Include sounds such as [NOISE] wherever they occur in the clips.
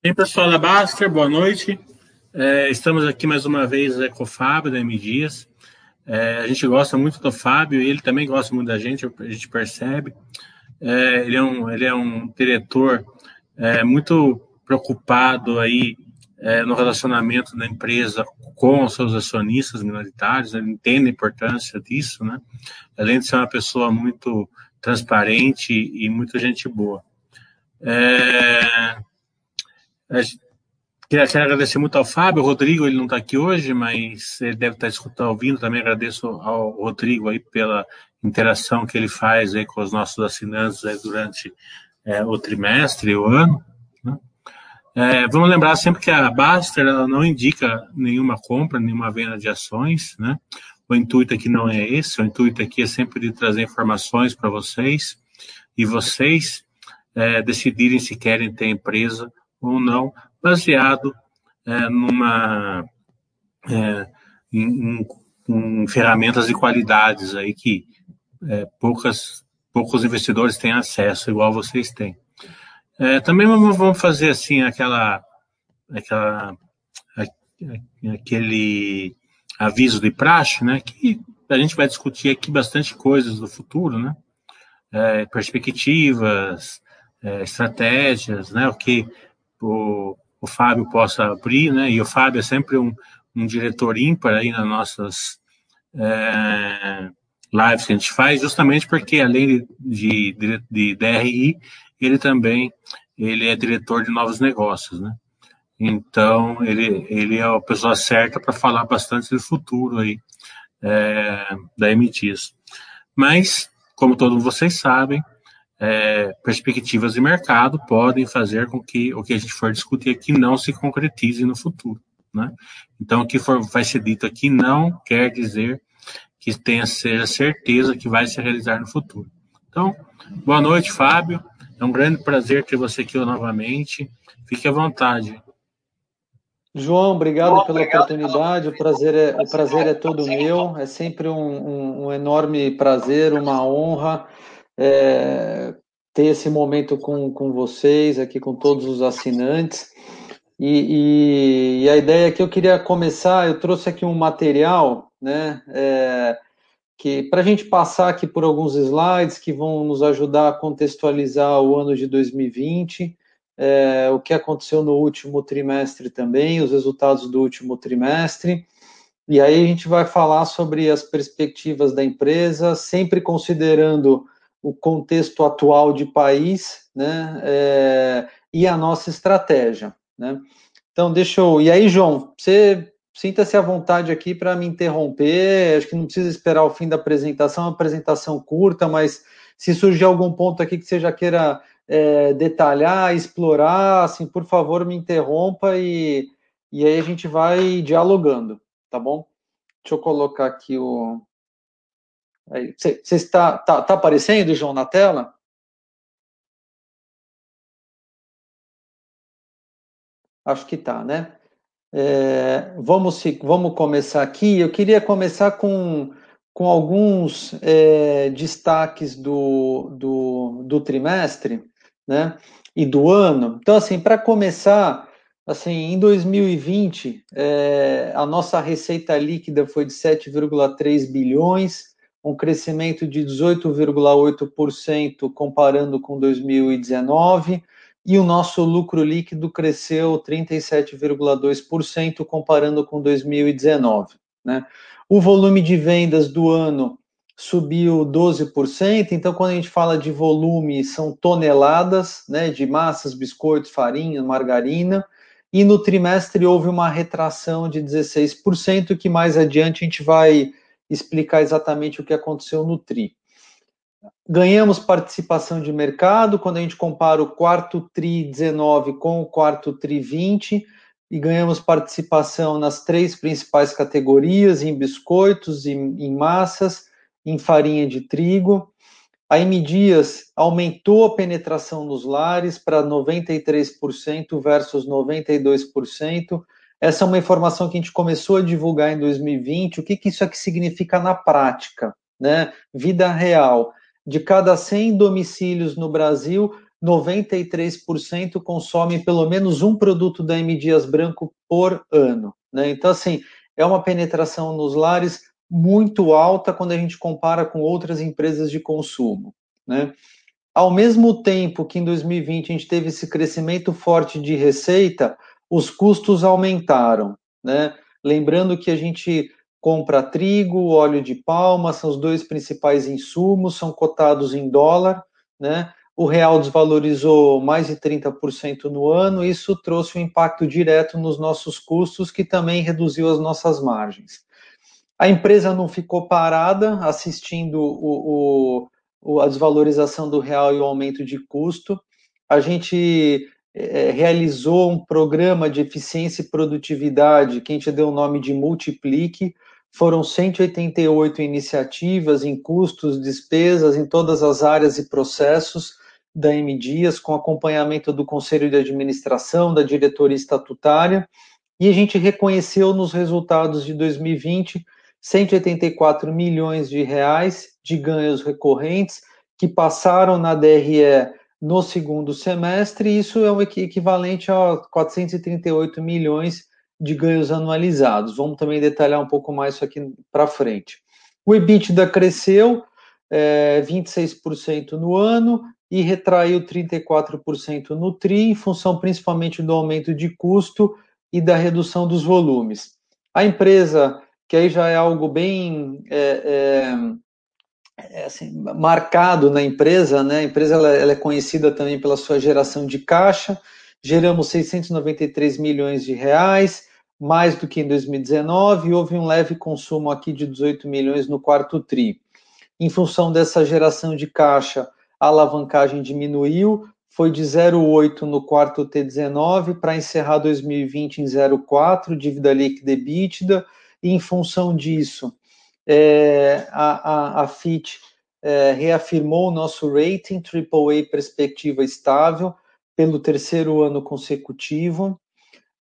Bem, pessoal da Baster, boa noite. É, estamos aqui mais uma vez é, com o Fábio da M Dias. É, a gente gosta muito do Fábio e ele também gosta muito da gente, a gente percebe. É, ele, é um, ele é um diretor é, muito preocupado aí é, no relacionamento da empresa com os seus acionistas minoritários, ele entende a importância disso, né? Além de ser uma pessoa muito transparente e muito gente boa. É, queria, agradecer muito ao Fábio, Rodrigo, ele não está aqui hoje, mas ele deve estar tá escutando, ouvindo, também agradeço ao Rodrigo aí pela interação que ele faz aí com os nossos assinantes aí durante é, o trimestre, o ano. Né? É, vamos lembrar sempre que a Baster não indica nenhuma compra, nenhuma venda de ações, né? O intuito aqui não é esse, o intuito aqui é sempre de trazer informações para vocês e vocês é, decidirem se querem ter empresa ou não, baseado é, numa é, em, em, em, ferramentas e qualidades aí que é, poucas poucos investidores têm acesso, igual vocês têm. É, também vamos fazer assim aquela, aquela aquele aviso de praxe, né? Que a gente vai discutir aqui bastante coisas do futuro, né? É, perspectivas, é, estratégias, né? O que o, o Fábio possa abrir, né? E o Fábio é sempre um, um diretor ímpar aí nas nossas é, lives que a gente faz, justamente porque além de, de, de DRI, ele também ele é diretor de novos negócios, né? Então, ele, ele é a pessoa certa para falar bastante do futuro aí é, da MTs. Mas, como todos vocês sabem, é, perspectivas de mercado podem fazer com que o que a gente for discutir aqui não se concretize no futuro. Né? Então, o que for, vai ser dito aqui não quer dizer que tenha seja certeza que vai se realizar no futuro. Então, boa noite, Fábio. É um grande prazer ter você aqui novamente. Fique à vontade. João, obrigado pela obrigado oportunidade. O prazer é, o prazer é todo meu. É sempre um, um, um enorme prazer, uma honra é, ter esse momento com, com vocês, aqui com todos os assinantes. E, e, e a ideia é que eu queria começar, eu trouxe aqui um material, né? É, que para a gente passar aqui por alguns slides que vão nos ajudar a contextualizar o ano de 2020, é, o que aconteceu no último trimestre também, os resultados do último trimestre. E aí a gente vai falar sobre as perspectivas da empresa, sempre considerando o contexto atual de país, né, é, e a nossa estratégia, né. Então, deixa eu... E aí, João, você Sinta-se à vontade aqui para me interromper. Acho que não precisa esperar o fim da apresentação, é uma apresentação curta, mas se surgir algum ponto aqui que você já queira é, detalhar, explorar, assim, por favor, me interrompa e, e aí a gente vai dialogando, tá bom? Deixa eu colocar aqui o. Você está tá, tá aparecendo, João, na tela? Acho que tá, né? É, vamos, vamos começar aqui. Eu queria começar com, com alguns é, destaques do, do, do, trimestre né, e do ano. Então, assim, para começar, assim, em 2020, é, a nossa receita líquida foi de 7,3 bilhões, um crescimento de 18,8% comparando com 2019 e o nosso lucro líquido cresceu 37,2% comparando com 2019. Né? O volume de vendas do ano subiu 12%, então quando a gente fala de volume, são toneladas né, de massas, biscoitos, farinha, margarina, e no trimestre houve uma retração de 16%, que mais adiante a gente vai explicar exatamente o que aconteceu no TRI. Ganhamos participação de mercado quando a gente compara o quarto TRI 19 com o quarto TRI 20 e ganhamos participação nas três principais categorias, em biscoitos, em, em massas, em farinha de trigo. A M Dias aumentou a penetração nos lares para 93% versus 92%. Essa é uma informação que a gente começou a divulgar em 2020. O que, que isso aqui significa na prática? Né? Vida real de cada 100 domicílios no Brasil, 93% consomem pelo menos um produto da M Dias Branco por ano. Né? Então, assim, é uma penetração nos lares muito alta quando a gente compara com outras empresas de consumo. Né? Ao mesmo tempo que em 2020 a gente teve esse crescimento forte de receita, os custos aumentaram. Né? Lembrando que a gente compra trigo, óleo de palma, são os dois principais insumos, são cotados em dólar, né? O real desvalorizou mais de 30% no ano, isso trouxe um impacto direto nos nossos custos, que também reduziu as nossas margens. A empresa não ficou parada assistindo o, o, a desvalorização do real e o aumento de custo. A gente é, realizou um programa de eficiência e produtividade que a gente deu o nome de Multiplique, foram 188 iniciativas em custos, despesas, em todas as áreas e processos da M Dias, com acompanhamento do Conselho de Administração, da diretoria estatutária, e a gente reconheceu nos resultados de 2020 184 milhões de reais de ganhos recorrentes que passaram na DRE no segundo semestre, isso é o equivalente a 438 milhões de ganhos anualizados. Vamos também detalhar um pouco mais isso aqui para frente. O EBITDA cresceu é, 26% no ano e retraiu 34% no TRI, em função principalmente do aumento de custo e da redução dos volumes. A empresa, que aí já é algo bem é, é, é assim, marcado na empresa, né? A empresa ela, ela é conhecida também pela sua geração de caixa, geramos 693 milhões de reais, mais do que em 2019, e houve um leve consumo aqui de 18 milhões no quarto TRI. Em função dessa geração de caixa, a alavancagem diminuiu, foi de 0,8 no quarto T19 para encerrar 2020 em 0,4, dívida líquida EBITDA, e em função disso, é, a, a, a FIT é, reafirmou o nosso rating AAA perspectiva estável pelo terceiro ano consecutivo.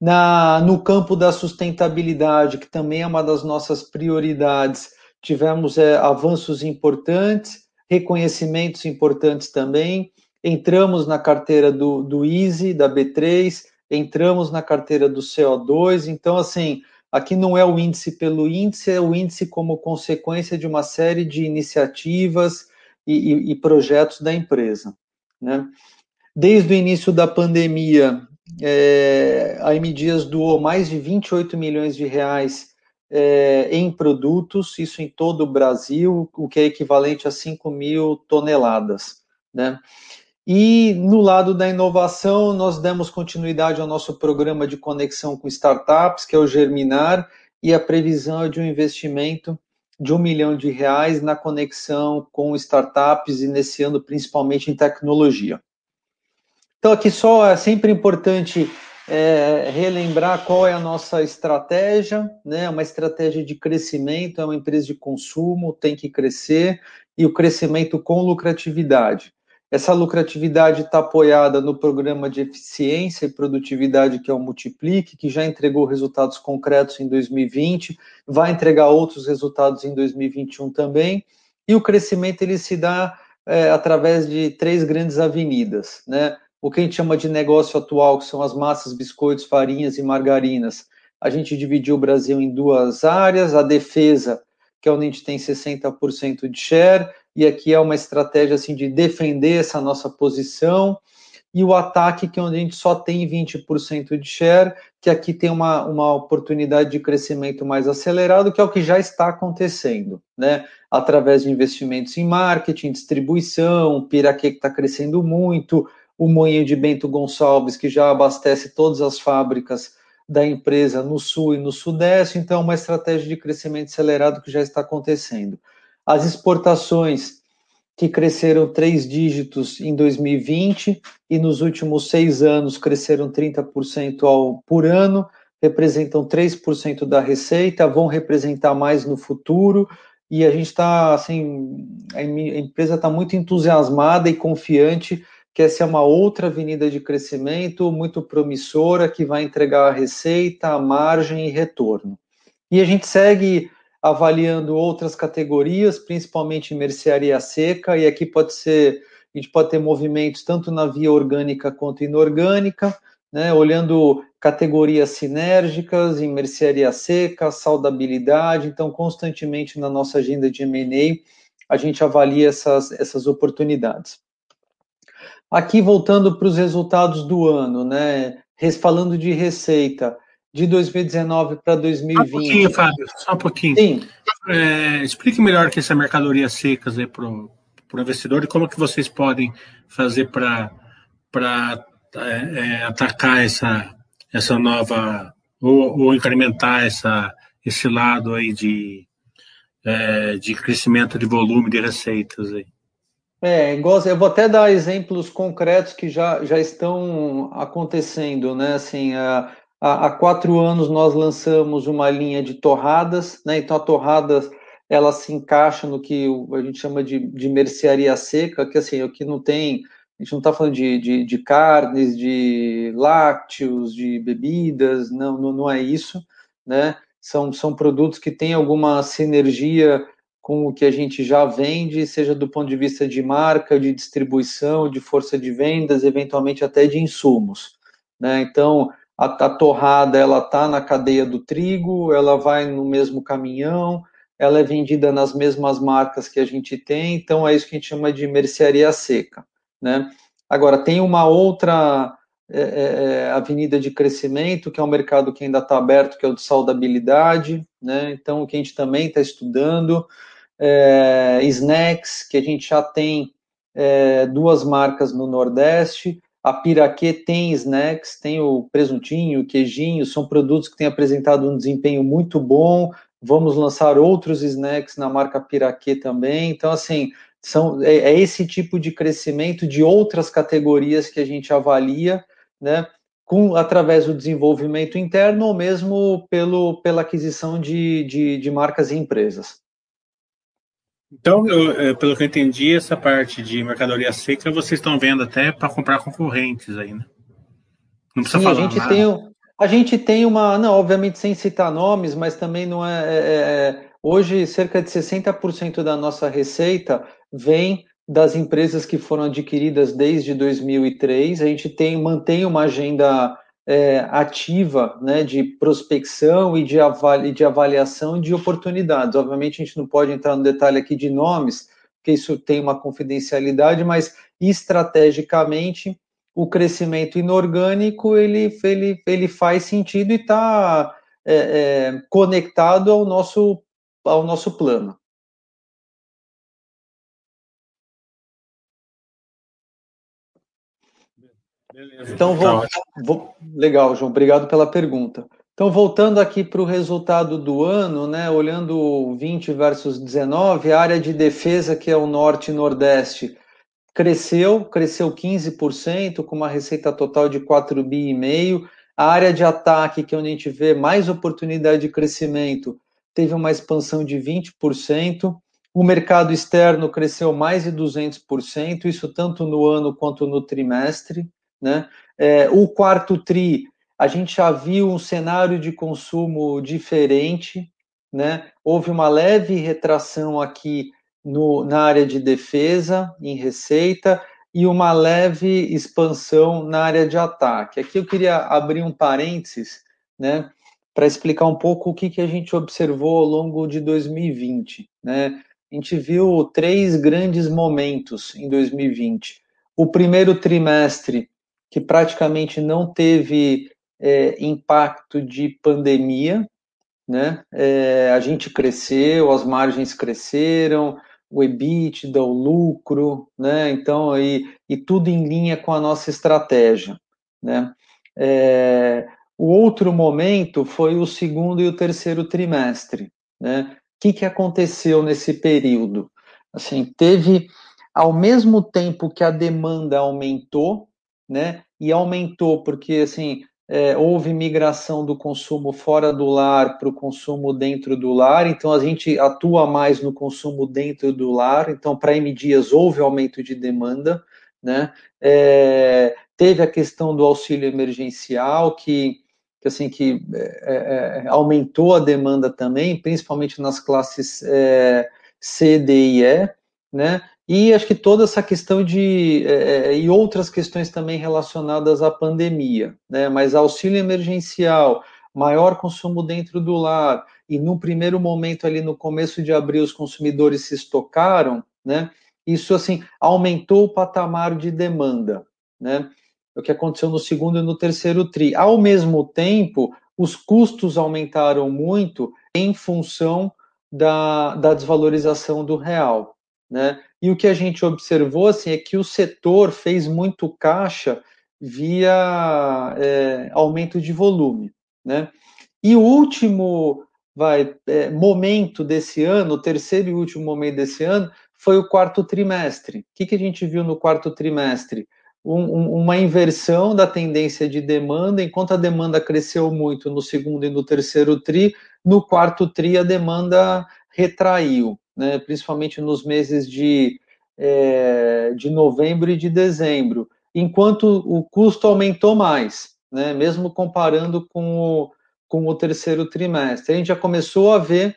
Na, no campo da sustentabilidade, que também é uma das nossas prioridades, tivemos é, avanços importantes, reconhecimentos importantes também. Entramos na carteira do, do Easy, da B3, entramos na carteira do CO2. Então, assim, aqui não é o índice pelo índice, é o índice como consequência de uma série de iniciativas e, e, e projetos da empresa. Né? Desde o início da pandemia, é, a M Dias doou mais de 28 milhões de reais é, em produtos, isso em todo o Brasil, o que é equivalente a 5 mil toneladas. Né? E no lado da inovação, nós demos continuidade ao nosso programa de conexão com startups, que é o Germinar, e a previsão é de um investimento de um milhão de reais na conexão com startups, e nesse ano principalmente em tecnologia. Então, aqui só é sempre importante é, relembrar qual é a nossa estratégia, né? Uma estratégia de crescimento, é uma empresa de consumo, tem que crescer, e o crescimento com lucratividade. Essa lucratividade está apoiada no programa de eficiência e produtividade que é o Multiplique, que já entregou resultados concretos em 2020, vai entregar outros resultados em 2021 também. E o crescimento ele se dá é, através de três grandes avenidas, né? o que a gente chama de negócio atual, que são as massas, biscoitos, farinhas e margarinas. A gente dividiu o Brasil em duas áreas, a defesa, que é onde a gente tem 60% de share, e aqui é uma estratégia assim de defender essa nossa posição, e o ataque, que é onde a gente só tem 20% de share, que aqui tem uma, uma oportunidade de crescimento mais acelerado, que é o que já está acontecendo, né? Através de investimentos em marketing, distribuição, Piraquê que está crescendo muito, o moinho de Bento Gonçalves, que já abastece todas as fábricas da empresa no sul e no sudeste, então é uma estratégia de crescimento acelerado que já está acontecendo. As exportações que cresceram três dígitos em 2020 e nos últimos seis anos cresceram 30% ao, por ano, representam 3% da receita, vão representar mais no futuro, e a gente está, assim, a empresa está muito entusiasmada e confiante que essa é uma outra avenida de crescimento muito promissora que vai entregar a receita, a margem e retorno. E a gente segue avaliando outras categorias, principalmente mercearia seca, e aqui pode ser a gente pode ter movimentos tanto na via orgânica quanto inorgânica, né, olhando categorias sinérgicas, em mercearia seca, saudabilidade, então constantemente na nossa agenda de M&A a gente avalia essas, essas oportunidades. Aqui voltando para os resultados do ano, né, falando de receita, de 2019 para 2020. Só um pouquinho, Fábio, só um pouquinho. Sim. É, explique melhor que essa mercadoria secas para o investidor e como que vocês podem fazer para é, é, atacar essa, essa nova, ou, ou, incrementar essa, esse lado aí de, é, de crescimento de volume de receitas aí. É, eu vou até dar exemplos concretos que já, já estão acontecendo, né? Assim, há, quatro anos nós lançamos uma linha de torradas, né? Então a torrada ela se encaixa no que a gente chama de, de mercearia seca, que assim, o que não tem a gente não está falando de, de, de, carnes, de lácteos, de bebidas, não, não, não, é isso, né? São, são produtos que têm alguma sinergia com o que a gente já vende, seja do ponto de vista de marca, de distribuição, de força de vendas, eventualmente até de insumos, né? Então, a, a torrada, ela está na cadeia do trigo, ela vai no mesmo caminhão, ela é vendida nas mesmas marcas que a gente tem, então é isso que a gente chama de mercearia seca. Né? Agora, tem uma outra é, é, é, avenida de crescimento, que é um mercado que ainda está aberto, que é o de saudabilidade, né? então o que a gente também está estudando, é, snacks, que a gente já tem é, duas marcas no Nordeste, a Piraquê tem snacks, tem o presuntinho, o queijinho, são produtos que têm apresentado um desempenho muito bom, vamos lançar outros snacks na marca Piraquê também, então assim, são, é, é, esse tipo de crescimento de outras categorias que a gente avalia, né, com, através do desenvolvimento interno ou mesmo pelo, pela aquisição de, de, de marcas e empresas. Então, eu, é, pelo que eu entendi, essa parte de mercadoria seca vocês estão vendo até para comprar concorrentes aí, né? Não precisa Sim, falar. A gente, nada. tem, a gente tem uma, não, obviamente sem citar nomes, mas também não é, é, é hoje cerca de 60% da nossa receita vem das empresas que foram adquiridas desde 2003. A gente tem mantém uma agenda é, ativa né, de prospecção e de, avali, de avaliação de oportunidades. Obviamente, a gente não pode entrar no detalhe aqui de nomes, porque isso tem uma confidencialidade, mas estrategicamente o crescimento inorgânico ele, ele, ele faz sentido e está é, é, conectado ao nosso, ao nosso plano. Beleza. Então, vou, vou, legal, João, obrigado pela pergunta. Então, voltando aqui para o resultado do ano, né, olhando 20 versus 19, a área de defesa, que é o norte e nordeste, cresceu, cresceu 15%, com uma receita total de 4 bi e meio. A área de ataque, que é onde a gente vê mais oportunidade de crescimento, teve uma expansão de 20%. O mercado externo cresceu mais de 200%, isso tanto no ano quanto no trimestre. Né? É, o quarto TRI, a gente já viu um cenário de consumo diferente, né? houve uma leve retração aqui no, na área de defesa, em receita, e uma leve expansão na área de ataque. Aqui eu queria abrir um parênteses, né, para explicar um pouco o que, que a gente observou ao longo de 2020. Né? A gente viu três grandes momentos em 2020. O primeiro trimestre, que praticamente não teve é, impacto de pandemia, né? É, a gente cresceu, as margens cresceram, o EBITDA, o lucro, né? Então, aí, e tudo em linha com a nossa estratégia, né? É, o outro momento foi o segundo e o terceiro trimestre, né? O que, que aconteceu nesse período? Assim, teve, ao mesmo tempo que a demanda aumentou, né? E aumentou porque assim é, houve migração do consumo fora do lar para o consumo dentro do lar, então a gente atua mais no consumo dentro do lar, então para M Dias houve aumento de demanda, né? É, teve a questão do auxílio emergencial que, que assim que é, é aumentou a demanda também, principalmente nas classes é, C, D e E, né? E acho que toda essa questão de. É, e outras questões também relacionadas à pandemia, né? Mas auxílio emergencial, maior consumo dentro do lar, e no primeiro momento ali no começo de abril os consumidores se estocaram, né? Isso assim aumentou o patamar de demanda, né? É o que aconteceu no segundo e no terceiro tri. Ao mesmo tempo, os custos aumentaram muito em função da, da desvalorização do real, né? E o que a gente observou assim é que o setor fez muito caixa via é, aumento de volume, né? E o último vai, é, momento desse ano, o terceiro e último momento desse ano, foi o quarto trimestre. O que, que a gente viu no quarto trimestre? Um, um, uma inversão da tendência de demanda, enquanto a demanda cresceu muito no segundo e no terceiro tri, no quarto tri a demanda retraiu, né, principalmente nos meses de, é, de novembro e de dezembro, enquanto o custo aumentou mais, né, mesmo comparando com o, com o terceiro trimestre. A gente já começou a ver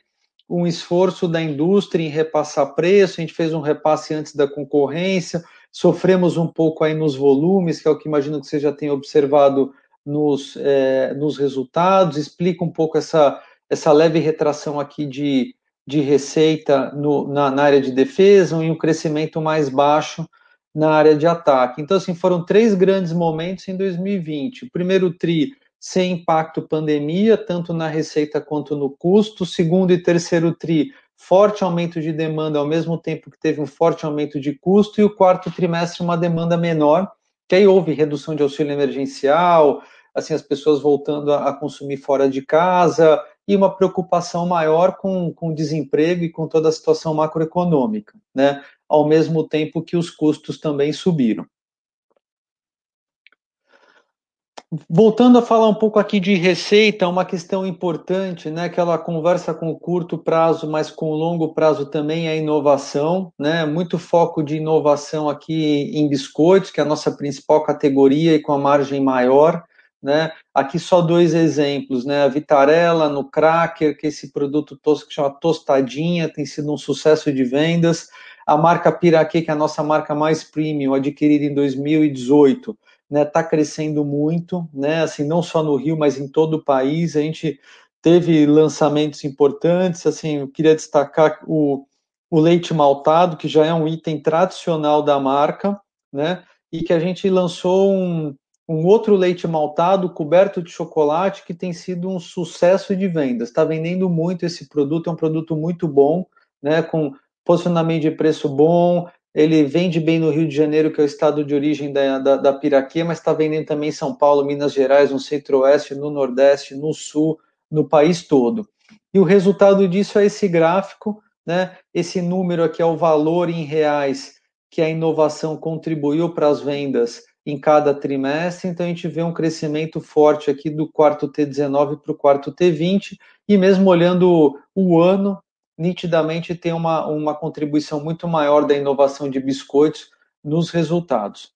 um esforço da indústria em repassar preço, a gente fez um repasse antes da concorrência, sofremos um pouco aí nos volumes, que é o que imagino que você já tenha observado nos, é, nos resultados, explica um pouco essa, essa leve retração aqui de, de receita no, na, na área de defesa e um crescimento mais baixo na área de ataque. Então, assim, foram três grandes momentos em 2020. O primeiro TRI, sem impacto pandemia, tanto na receita quanto no custo. Segundo e terceiro TRI, forte aumento de demanda, ao mesmo tempo que teve um forte aumento de custo. E o quarto trimestre, uma demanda menor, que aí houve redução de auxílio emergencial, assim, as pessoas voltando a, a consumir fora de casa, e uma preocupação maior com, com o desemprego e com toda a situação macroeconômica, né? ao mesmo tempo que os custos também subiram. Voltando a falar um pouco aqui de receita, uma questão importante, né, que ela conversa com o curto prazo, mas com o longo prazo também é a inovação, né, muito foco de inovação aqui em biscoitos, que é a nossa principal categoria e com a margem maior, né? Aqui só dois exemplos, né? A Vitarella no Cracker, que é esse produto tosco que chama Tostadinha, tem sido um sucesso de vendas. A marca Piraquê, que é a nossa marca mais premium, adquirida em 2018, né? Tá crescendo muito, né? Assim, não só no Rio, mas em todo o país. A gente teve lançamentos importantes, assim, eu queria destacar o, o leite maltado, que já é um item tradicional da marca, né? E que a gente lançou um, um outro leite maltado coberto de chocolate que tem sido um sucesso de vendas. Está vendendo muito esse produto, é um produto muito bom, né, com posicionamento de preço bom. Ele vende bem no Rio de Janeiro, que é o estado de origem da, da, da piraquê, mas está vendendo também em São Paulo, Minas Gerais, no centro-oeste, no nordeste, no sul, no país todo. E o resultado disso é esse gráfico, né? Esse número aqui é o valor em reais que a inovação contribuiu para as vendas em cada trimestre, então a gente vê um crescimento forte aqui do quarto T19 para o quarto T20, e mesmo olhando o ano, nitidamente tem uma, uma contribuição muito maior da inovação de biscoitos nos resultados.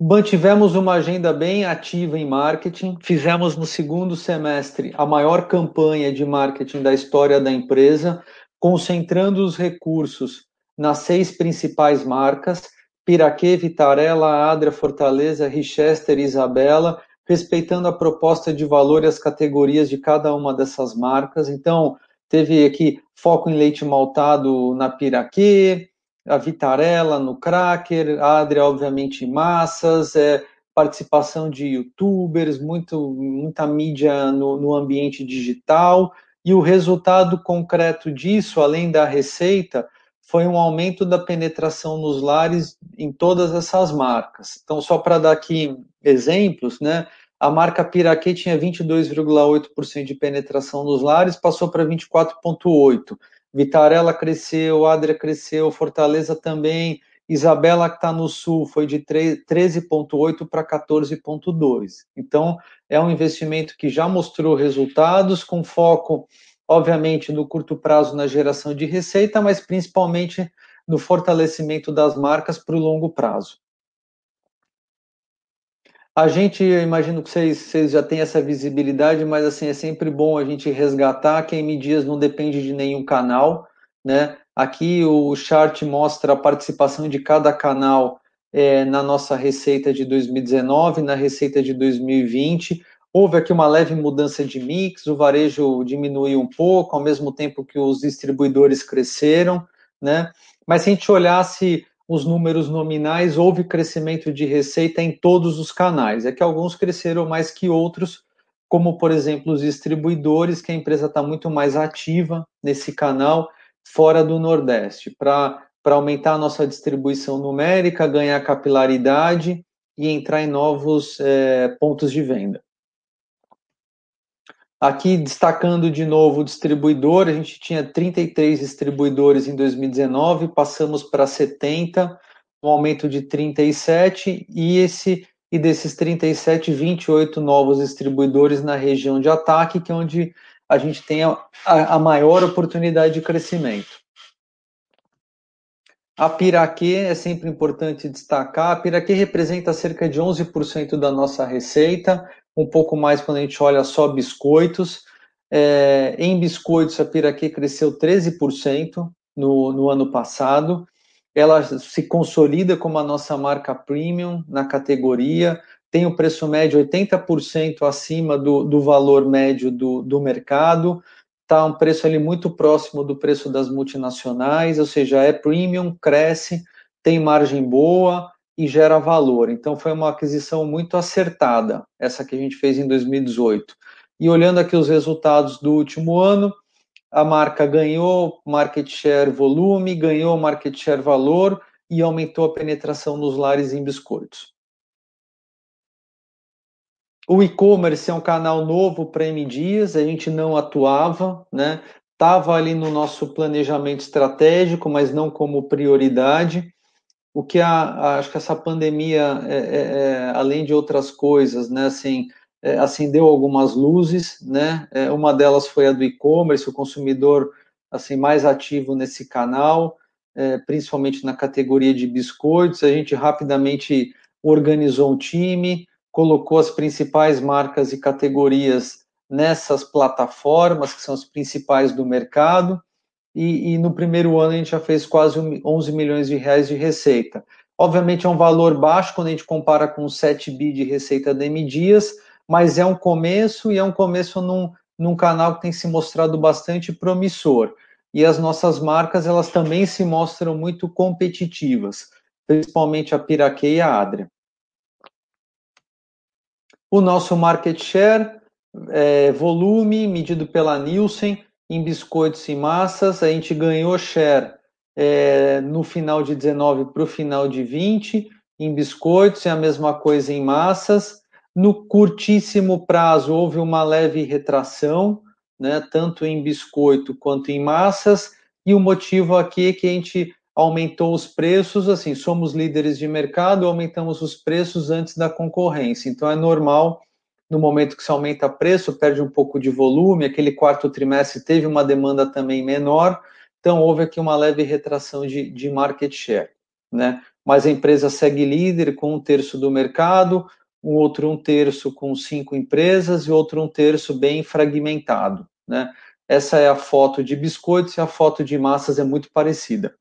Mantivemos uma agenda bem ativa em marketing, fizemos no segundo semestre a maior campanha de marketing da história da empresa, concentrando os recursos nas seis principais marcas Piraquê, Vitarella, Adria, Fortaleza, Richester e Isabela, respeitando a proposta de valor e as categorias de cada uma dessas marcas. Então, teve aqui foco em leite maltado na Piraquê, a Vitarella no Cracker, a Adria, obviamente, em massas, é, participação de youtubers, muito, muita mídia no, no ambiente digital, e o resultado concreto disso, além da receita, foi um aumento da penetração nos lares em todas essas marcas. Então, só para dar aqui exemplos, né? A marca Piraquê tinha 22,8% de penetração nos lares, passou para 24,8%. Vitarella cresceu, Adria cresceu, Fortaleza também, Isabela, que está no sul, foi de 13,8% para 14,2%. Então, é um investimento que já mostrou resultados, com foco obviamente no curto prazo na geração de receita, mas principalmente no fortalecimento das marcas para o longo prazo. A gente, eu imagino que vocês, vocês já têm essa visibilidade, mas assim é sempre bom a gente resgatar que a Dias não depende de nenhum canal, né? Aqui o chart mostra a participação de cada canal é, na nossa receita de 2019, na receita de 2020. Houve aqui uma leve mudança de mix, o varejo diminuiu um pouco, ao mesmo tempo que os distribuidores cresceram, né? Mas se a gente olhasse os números nominais, houve crescimento de receita em todos os canais. É que alguns cresceram mais que outros, como, por exemplo, os distribuidores, que a empresa está muito mais ativa nesse canal fora do Nordeste, para aumentar a nossa distribuição numérica, ganhar capilaridade e entrar em novos é, pontos de venda. Aqui, destacando de novo o distribuidor, a gente tinha 33 distribuidores em 2019, passamos para 70, um aumento de 37, e esse e desses 37, 28 novos distribuidores na região de ataque, que é onde a gente tem a, a maior oportunidade de crescimento. A Piraquê é sempre importante destacar. A Piraquê representa cerca de 11% da nossa receita, um pouco mais quando a gente olha só biscoitos. É, em biscoitos, a Piraquê cresceu 13% no, no ano passado. Ela se consolida como a nossa marca premium na categoria, tem o preço médio 80% acima do, do valor médio do, do mercado, está um preço ali muito próximo do preço das multinacionais, ou seja, é premium, cresce, tem margem boa, e gera valor. Então, foi uma aquisição muito acertada, essa que a gente fez em 2018. E olhando aqui os resultados do último ano, a marca ganhou market share volume, ganhou market share valor e aumentou a penetração nos lares em biscoitos. O e-commerce é um canal novo para M Dias, a gente não atuava, né? Estava ali no nosso planejamento estratégico, mas não como prioridade o que a, a, acho que essa pandemia, é, é, é, além de outras coisas, né, assim, é, acendeu algumas luzes, né, é, uma delas foi a do e-commerce, o consumidor, assim, mais ativo nesse canal, é, principalmente na categoria de biscoitos, a gente rapidamente organizou um time, colocou as principais marcas e categorias nessas plataformas, que são as principais do mercado, e, e, no primeiro ano a gente já fez quase 11 milhões de reais de receita. Obviamente é um valor baixo quando a gente compara com 7 bi de receita da M Dias, mas é um começo e é um começo num, num canal que tem se mostrado bastante promissor. E as nossas marcas, elas também se mostram muito competitivas, principalmente a Piraquê e a Adria. O nosso market share, é, volume medido pela Nielsen, em biscoitos e massas, a gente ganhou share é, no final de 19 para o final de 20, em biscoitos, e a mesma coisa em massas. No curtíssimo prazo, houve uma leve retração, né, tanto em biscoito quanto em massas, e o motivo aqui é que a gente aumentou os preços, assim, somos líderes de mercado, aumentamos os preços antes da concorrência, então é normal no momento que se aumenta preço, perde um pouco de volume, aquele quarto trimestre teve uma demanda também menor, então houve aqui uma leve retração de, de market share, né? Mas a empresa segue líder com um terço do mercado, um outro um terço com cinco empresas e outro um terço bem fragmentado, né? Essa é a foto de biscoitos e a foto de massas é muito parecida.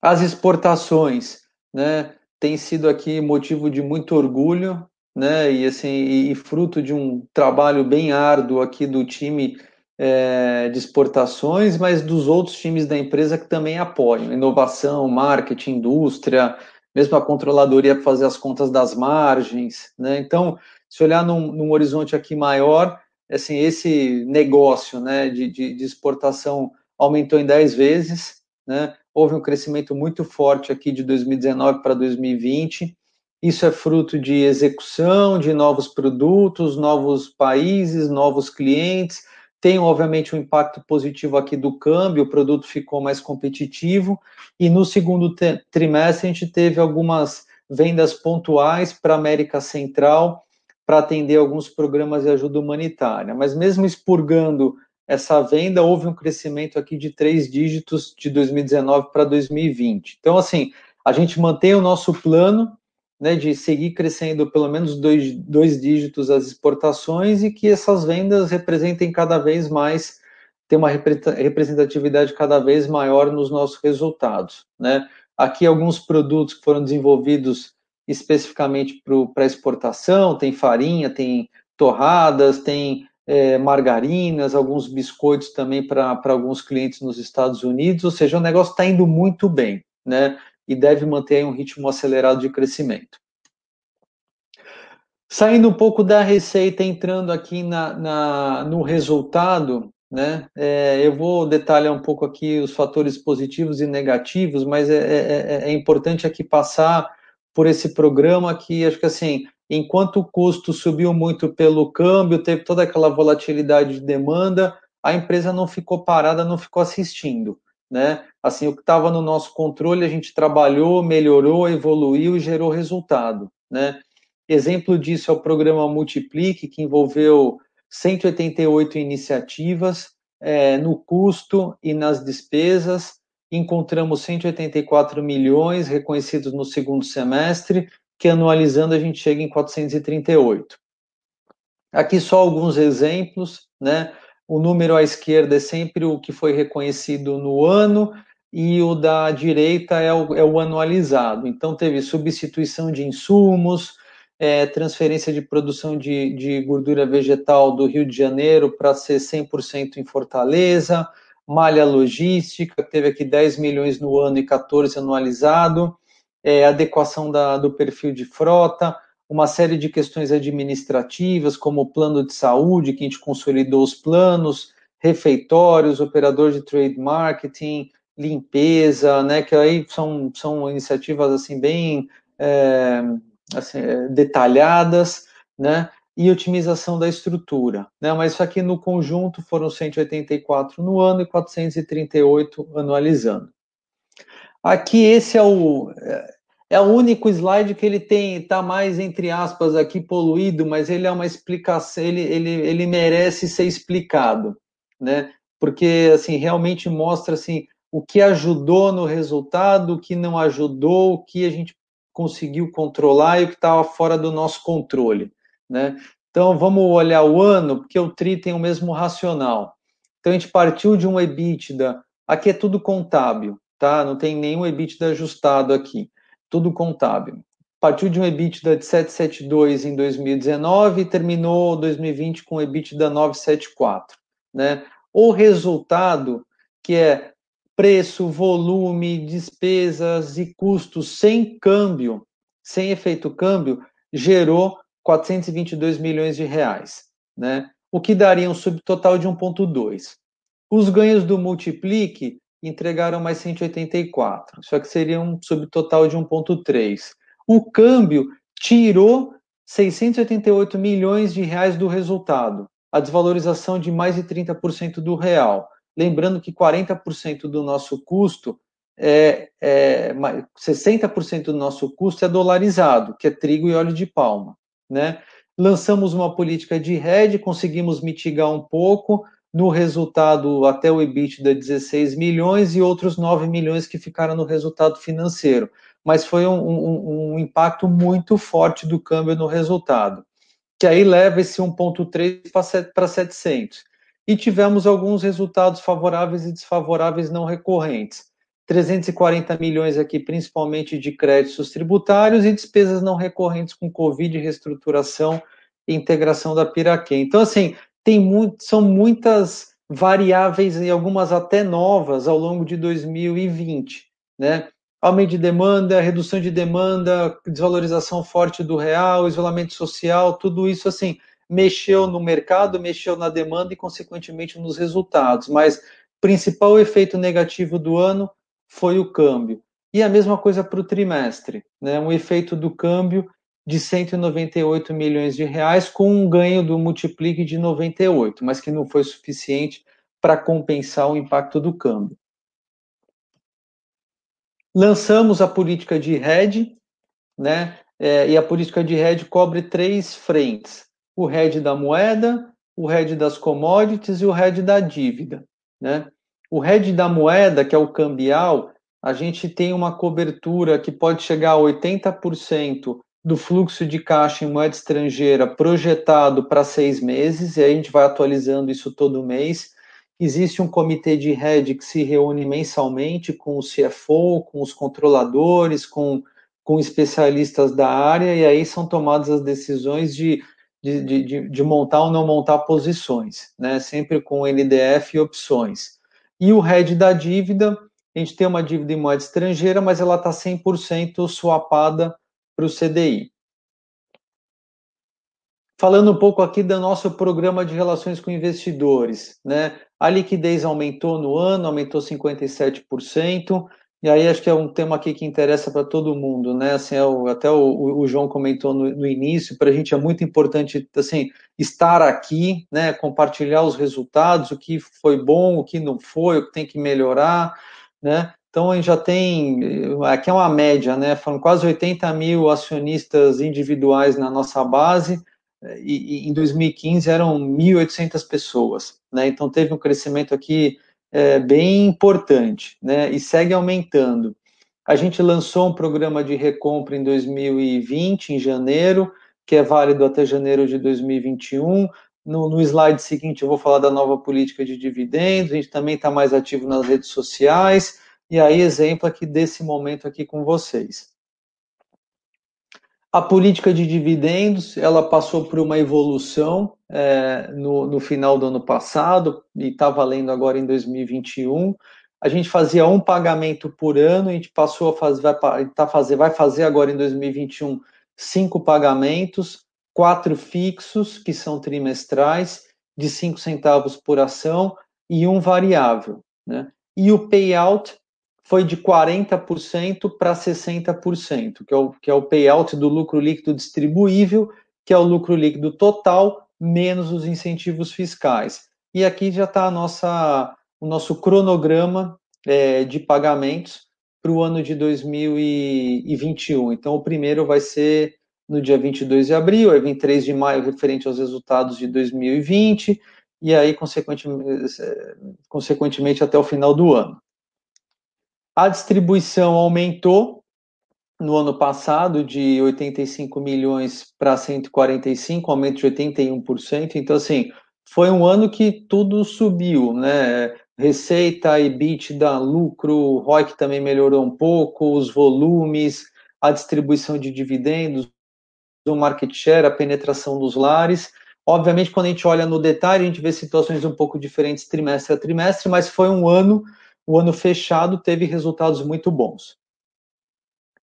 As exportações, né? Tem sido aqui motivo de muito orgulho, né? E assim, e, e fruto de um trabalho bem árduo aqui do time é, de exportações, mas dos outros times da empresa que também apoiam, inovação, marketing, indústria, mesmo a controladoria para fazer as contas das margens, né? Então, se olhar num, num horizonte aqui maior, assim, esse negócio, né, de, de, de exportação aumentou em 10 vezes, né? Houve um crescimento muito forte aqui de 2019 para 2020. Isso é fruto de execução, de novos produtos, novos países, novos clientes. Tem, obviamente, um impacto positivo aqui do câmbio, o produto ficou mais competitivo. E no segundo trimestre, a gente teve algumas vendas pontuais para a América Central para atender alguns programas de ajuda humanitária. Mas mesmo expurgando essa venda houve um crescimento aqui de três dígitos de 2019 para 2020. Então, assim, a gente mantém o nosso plano né, de seguir crescendo pelo menos dois, dois dígitos as exportações e que essas vendas representem cada vez mais ter uma representatividade cada vez maior nos nossos resultados. Né? Aqui alguns produtos que foram desenvolvidos especificamente para exportação, tem farinha, tem torradas, tem é, margarinas, alguns biscoitos também para alguns clientes nos Estados Unidos, ou seja, o negócio está indo muito bem, né? E deve manter um ritmo acelerado de crescimento. Saindo um pouco da receita, entrando aqui na, na no resultado, né? É, eu vou detalhar um pouco aqui os fatores positivos e negativos, mas é, é, é, é importante aqui passar por esse programa que acho que assim, enquanto o custo subiu muito pelo câmbio, teve toda aquela volatilidade de demanda, a empresa não ficou parada, não ficou assistindo, né? Assim, o que estava no nosso controle, a gente trabalhou, melhorou, evoluiu e gerou resultado, né? Exemplo disso é o programa Multiplique, que envolveu 188 iniciativas é, no custo e nas despesas. Encontramos 184 milhões reconhecidos no segundo semestre, que anualizando a gente chega em 438. Aqui só alguns exemplos, né? O número à esquerda é sempre o que foi reconhecido no ano e o da direita é o, é o anualizado. Então, teve substituição de insumos, é, transferência de produção de, de gordura vegetal do Rio de Janeiro para ser 100% em Fortaleza, malha logística, teve aqui 10 milhões no ano e 14 anualizado, é, adequação da, do perfil de frota, uma série de questões administrativas, como o plano de saúde, que a gente consolidou os planos, refeitórios, operador de trade marketing, limpeza, né, que aí são, são iniciativas assim bem é, assim, é, detalhadas, né? E otimização da estrutura, né? Mas isso aqui no conjunto foram 184 no ano e 438 anualizando. Aqui esse é o é o único slide que ele tem está mais entre aspas aqui poluído, mas ele é uma explicação, ele, ele, ele merece ser explicado, né? Porque assim realmente mostra assim o que ajudou no resultado, o que não ajudou, o que a gente conseguiu controlar e o que estava fora do nosso controle, né? Então vamos olhar o ano, porque o TRI tem o mesmo racional. Então a gente partiu de um EBITDA, aqui é tudo contábil, tá? Não tem nenhum EBITDA ajustado aqui, tudo contábil. Partiu de um EBITDA de 772 em 2019 e terminou 2020 com EBITDA 974, né? O resultado que é preço, volume, despesas e custos sem câmbio, sem efeito câmbio, gerou 422 milhões de reais, né? O que daria um subtotal de 1.2. Os ganhos do Multiplique entregaram mais 184, só que seria um subtotal de 1.3. O câmbio tirou 688 milhões de reais do resultado, a desvalorização de mais de 30% do real. Lembrando que 40% do nosso custo é, é 60% do nosso custo é dolarizado, que é trigo e óleo de palma, né? Lançamos uma política de hedge, conseguimos mitigar um pouco, no resultado até o EBITDA 16 milhões e outros 9 milhões que ficaram no resultado financeiro. Mas foi um, um, um impacto muito forte do câmbio no resultado, que aí leva esse 1,3 para 700 e tivemos alguns resultados favoráveis e desfavoráveis não recorrentes. 340 milhões aqui, principalmente de créditos tributários e despesas não recorrentes com Covid, reestruturação e integração da Piraquê. Então, assim, tem muito, são muitas variáveis e algumas até novas ao longo de 2020, né? Aumento de demanda, redução de demanda, desvalorização forte do real, isolamento social, tudo isso, assim, mexeu no mercado, mexeu na demanda e, consequentemente, nos resultados. Mas principal efeito negativo do ano foi o câmbio. E a mesma coisa para o trimestre, né? um efeito do câmbio de 198 milhões de reais, com um ganho do multiplique de 98, mas que não foi suficiente para compensar o impacto do câmbio. Lançamos a política de hedge, né? É, e a política de hedge cobre três frentes o hedge da moeda, o hedge das commodities e o hedge da dívida. Né? O hedge da moeda, que é o cambial, a gente tem uma cobertura que pode chegar a 80% do fluxo de caixa em moeda estrangeira projetado para seis meses, e a gente vai atualizando isso todo mês, Existe um comitê de RED que se reúne mensalmente com o CFO, com os controladores, com, com especialistas da área, e aí são tomadas as decisões de, de, de, de montar ou não montar posições, né? sempre com NDF e opções. E o RED da dívida, a gente tem uma dívida em moeda estrangeira, mas ela está 100% swapada para o CDI. Falando um pouco aqui do nosso programa de relações com investidores, né? A liquidez aumentou no ano, aumentou 57%, e aí acho que é um tema aqui que interessa para todo mundo, né? Assim, é o, até o, o, João comentou no, no início, para a gente é muito importante assim estar aqui, né? Compartilhar os resultados, o que foi bom, o que não foi, o que tem que melhorar, né? Então, a gente já tem, aqui é uma média, né? Foram quase 80 mil acionistas individuais na nossa base, e, e em 2015 eram 1.800 pessoas, né? Então teve um crescimento aqui é, bem importante, né? E segue aumentando. A gente lançou um programa de recompra em 2020, em janeiro, que é válido até janeiro de 2021. No, no slide seguinte, eu vou falar da nova política de dividendos. A gente também está mais ativo nas redes sociais. E aí, exemplo aqui desse momento aqui com vocês. A política de dividendos ela passou por uma evolução é, no, no, final do ano passado e está valendo agora em 2021. A gente fazia um pagamento por ano, a gente passou a fazer, vai, tá fazer, vai fazer agora em 2021 cinco pagamentos, quatro fixos, que são trimestrais, de cinco centavos por ação, e um variável. Né? E o payout foi de 40% para 60%, que é, o, que é o payout do lucro líquido distribuível, que é o lucro líquido total menos os incentivos fiscais. E aqui já está o nosso cronograma é, de pagamentos para o ano de 2021. Então, o primeiro vai ser no dia 22 de abril, aí vem 3 de maio, referente aos resultados de 2020, e aí, consequentemente, é, consequentemente até o final do ano. A distribuição aumentou no ano passado de 85 milhões para 145, aumento de 81%. Então, assim, foi um ano que tudo subiu, né? Receita, EBITDA, lucro, ROIC também melhorou um pouco, os volumes, a distribuição de dividendos, o market share, a penetração dos lares. Obviamente, quando a gente olha no detalhe, a gente vê situações um pouco diferentes trimestre a trimestre, mas foi um ano o ano fechado teve resultados muito bons.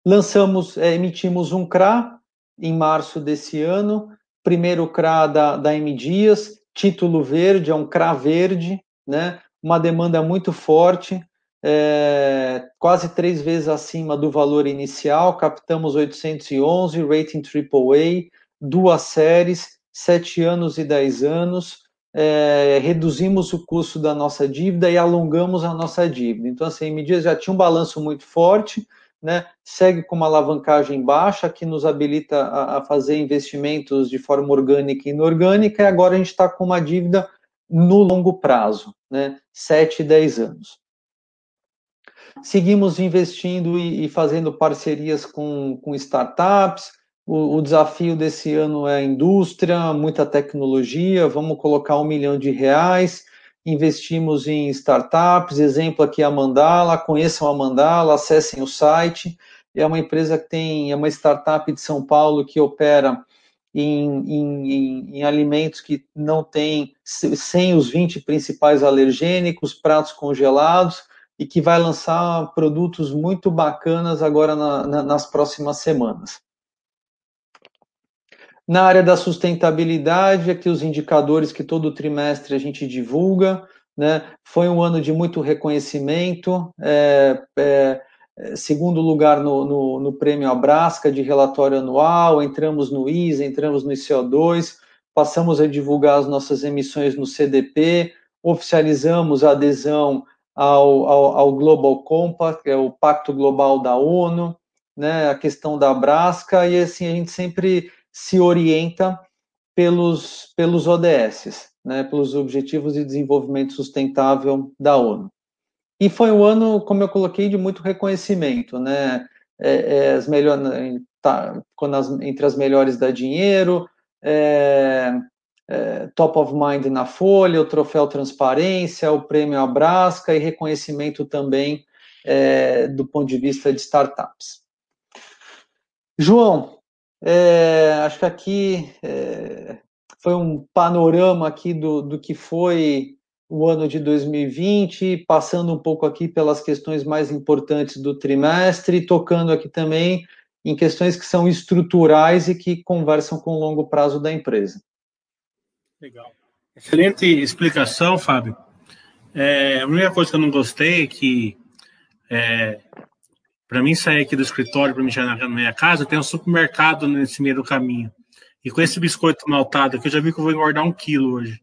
Lançamos, é, emitimos um CRA em março desse ano, primeiro CRA da, da M Dias, título verde, é um CRA verde, né? uma demanda muito forte, é, quase três vezes acima do valor inicial, captamos 811, rating AAA, duas séries, sete anos e dez anos, é, reduzimos o custo da nossa dívida e alongamos a nossa dívida. Então, assim, medidas já tinha um balanço muito forte, né, segue com uma alavancagem baixa, que nos habilita a, a fazer investimentos de forma orgânica e inorgânica, e agora a gente está com uma dívida no longo prazo, né, 7 e 10 anos. Seguimos investindo e, e fazendo parcerias com, com startups, o, o, desafio desse ano é indústria, muita tecnologia. Vamos colocar um milhão de reais. Investimos em startups. Exemplo aqui a Mandala. Conheçam a Mandala, acessem o site. É uma empresa que tem, é uma startup de São Paulo que opera em, em, em, em alimentos que não tem, sem os 20 principais alergênicos, pratos congelados, e que vai lançar produtos muito bacanas agora na, na, nas próximas semanas. Na área da sustentabilidade, aqui os indicadores que todo trimestre a gente divulga, né? Foi um ano de muito reconhecimento, é, é, segundo lugar no, no, no, prêmio Abrasca de relatório anual, entramos no ISA, entramos no ICO2, passamos a divulgar as nossas emissões no CDP, oficializamos a adesão ao, ao, ao Global Compact, que é o Pacto Global da ONU, né, a questão da Abrasca, e assim, a gente sempre se orienta pelos, pelos ODS, né, pelos Objetivos de Desenvolvimento Sustentável da ONU. E foi um ano, como eu coloquei, de muito reconhecimento, né? É, é, as melhores, tá, quando as, entre as melhores da dinheiro, é, é, top of mind na Folha, o troféu Transparência, o prêmio Abrasca e reconhecimento também é, do ponto de vista de startups. João, é, acho que aqui é, foi um panorama aqui do, do que foi o ano de 2020, passando um pouco aqui pelas questões mais importantes do trimestre, tocando aqui também em questões que são estruturais e que conversam com o longo prazo da empresa. Legal. Excelente explicação, Fábio. É, a única coisa que eu não gostei é que, é, para mim sair aqui do escritório, para mim chegar na minha casa, tem um supermercado nesse meio do caminho. E com esse biscoito maltado aqui, eu já vi que eu vou engordar um quilo hoje.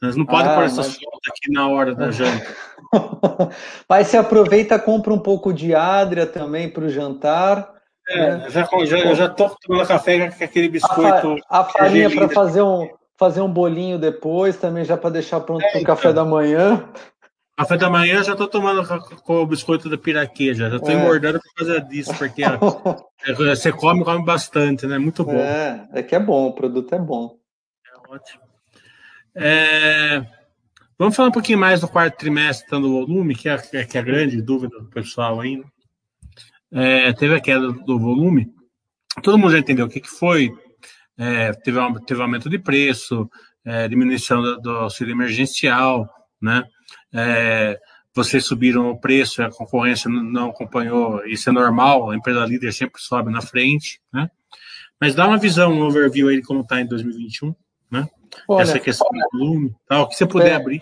Nós não pode ah, pôr essas mas... aqui na hora da janta. [LAUGHS] mas você aproveita compra um pouco de adria também para o jantar. É, né? já, já, já tô tomando café com aquele biscoito. A, fa a farinha para fazer um, fazer um bolinho depois, também já para deixar pronto é, para o então. café da manhã. Café da manhã já estou tomando com o biscoito da piraqueja, já estou é. engordando por causa disso, porque [LAUGHS] você come, come bastante, né? Muito bom. É, é que é bom, o produto é bom. É ótimo. É, vamos falar um pouquinho mais do quarto trimestre do volume, que é, que é a grande dúvida do pessoal ainda. É, teve a queda do volume. Todo mundo já entendeu o que, que foi. É, teve, um, teve aumento de preço, é, diminuição do, do auxílio emergencial, né? É, vocês subiram o preço, a concorrência não acompanhou, isso é normal, a empresa líder sempre sobe na frente, né? Mas dá uma visão, um overview aí de como está em 2021, né? Olha, Essa questão do volume, tal, o que você puder é, abrir.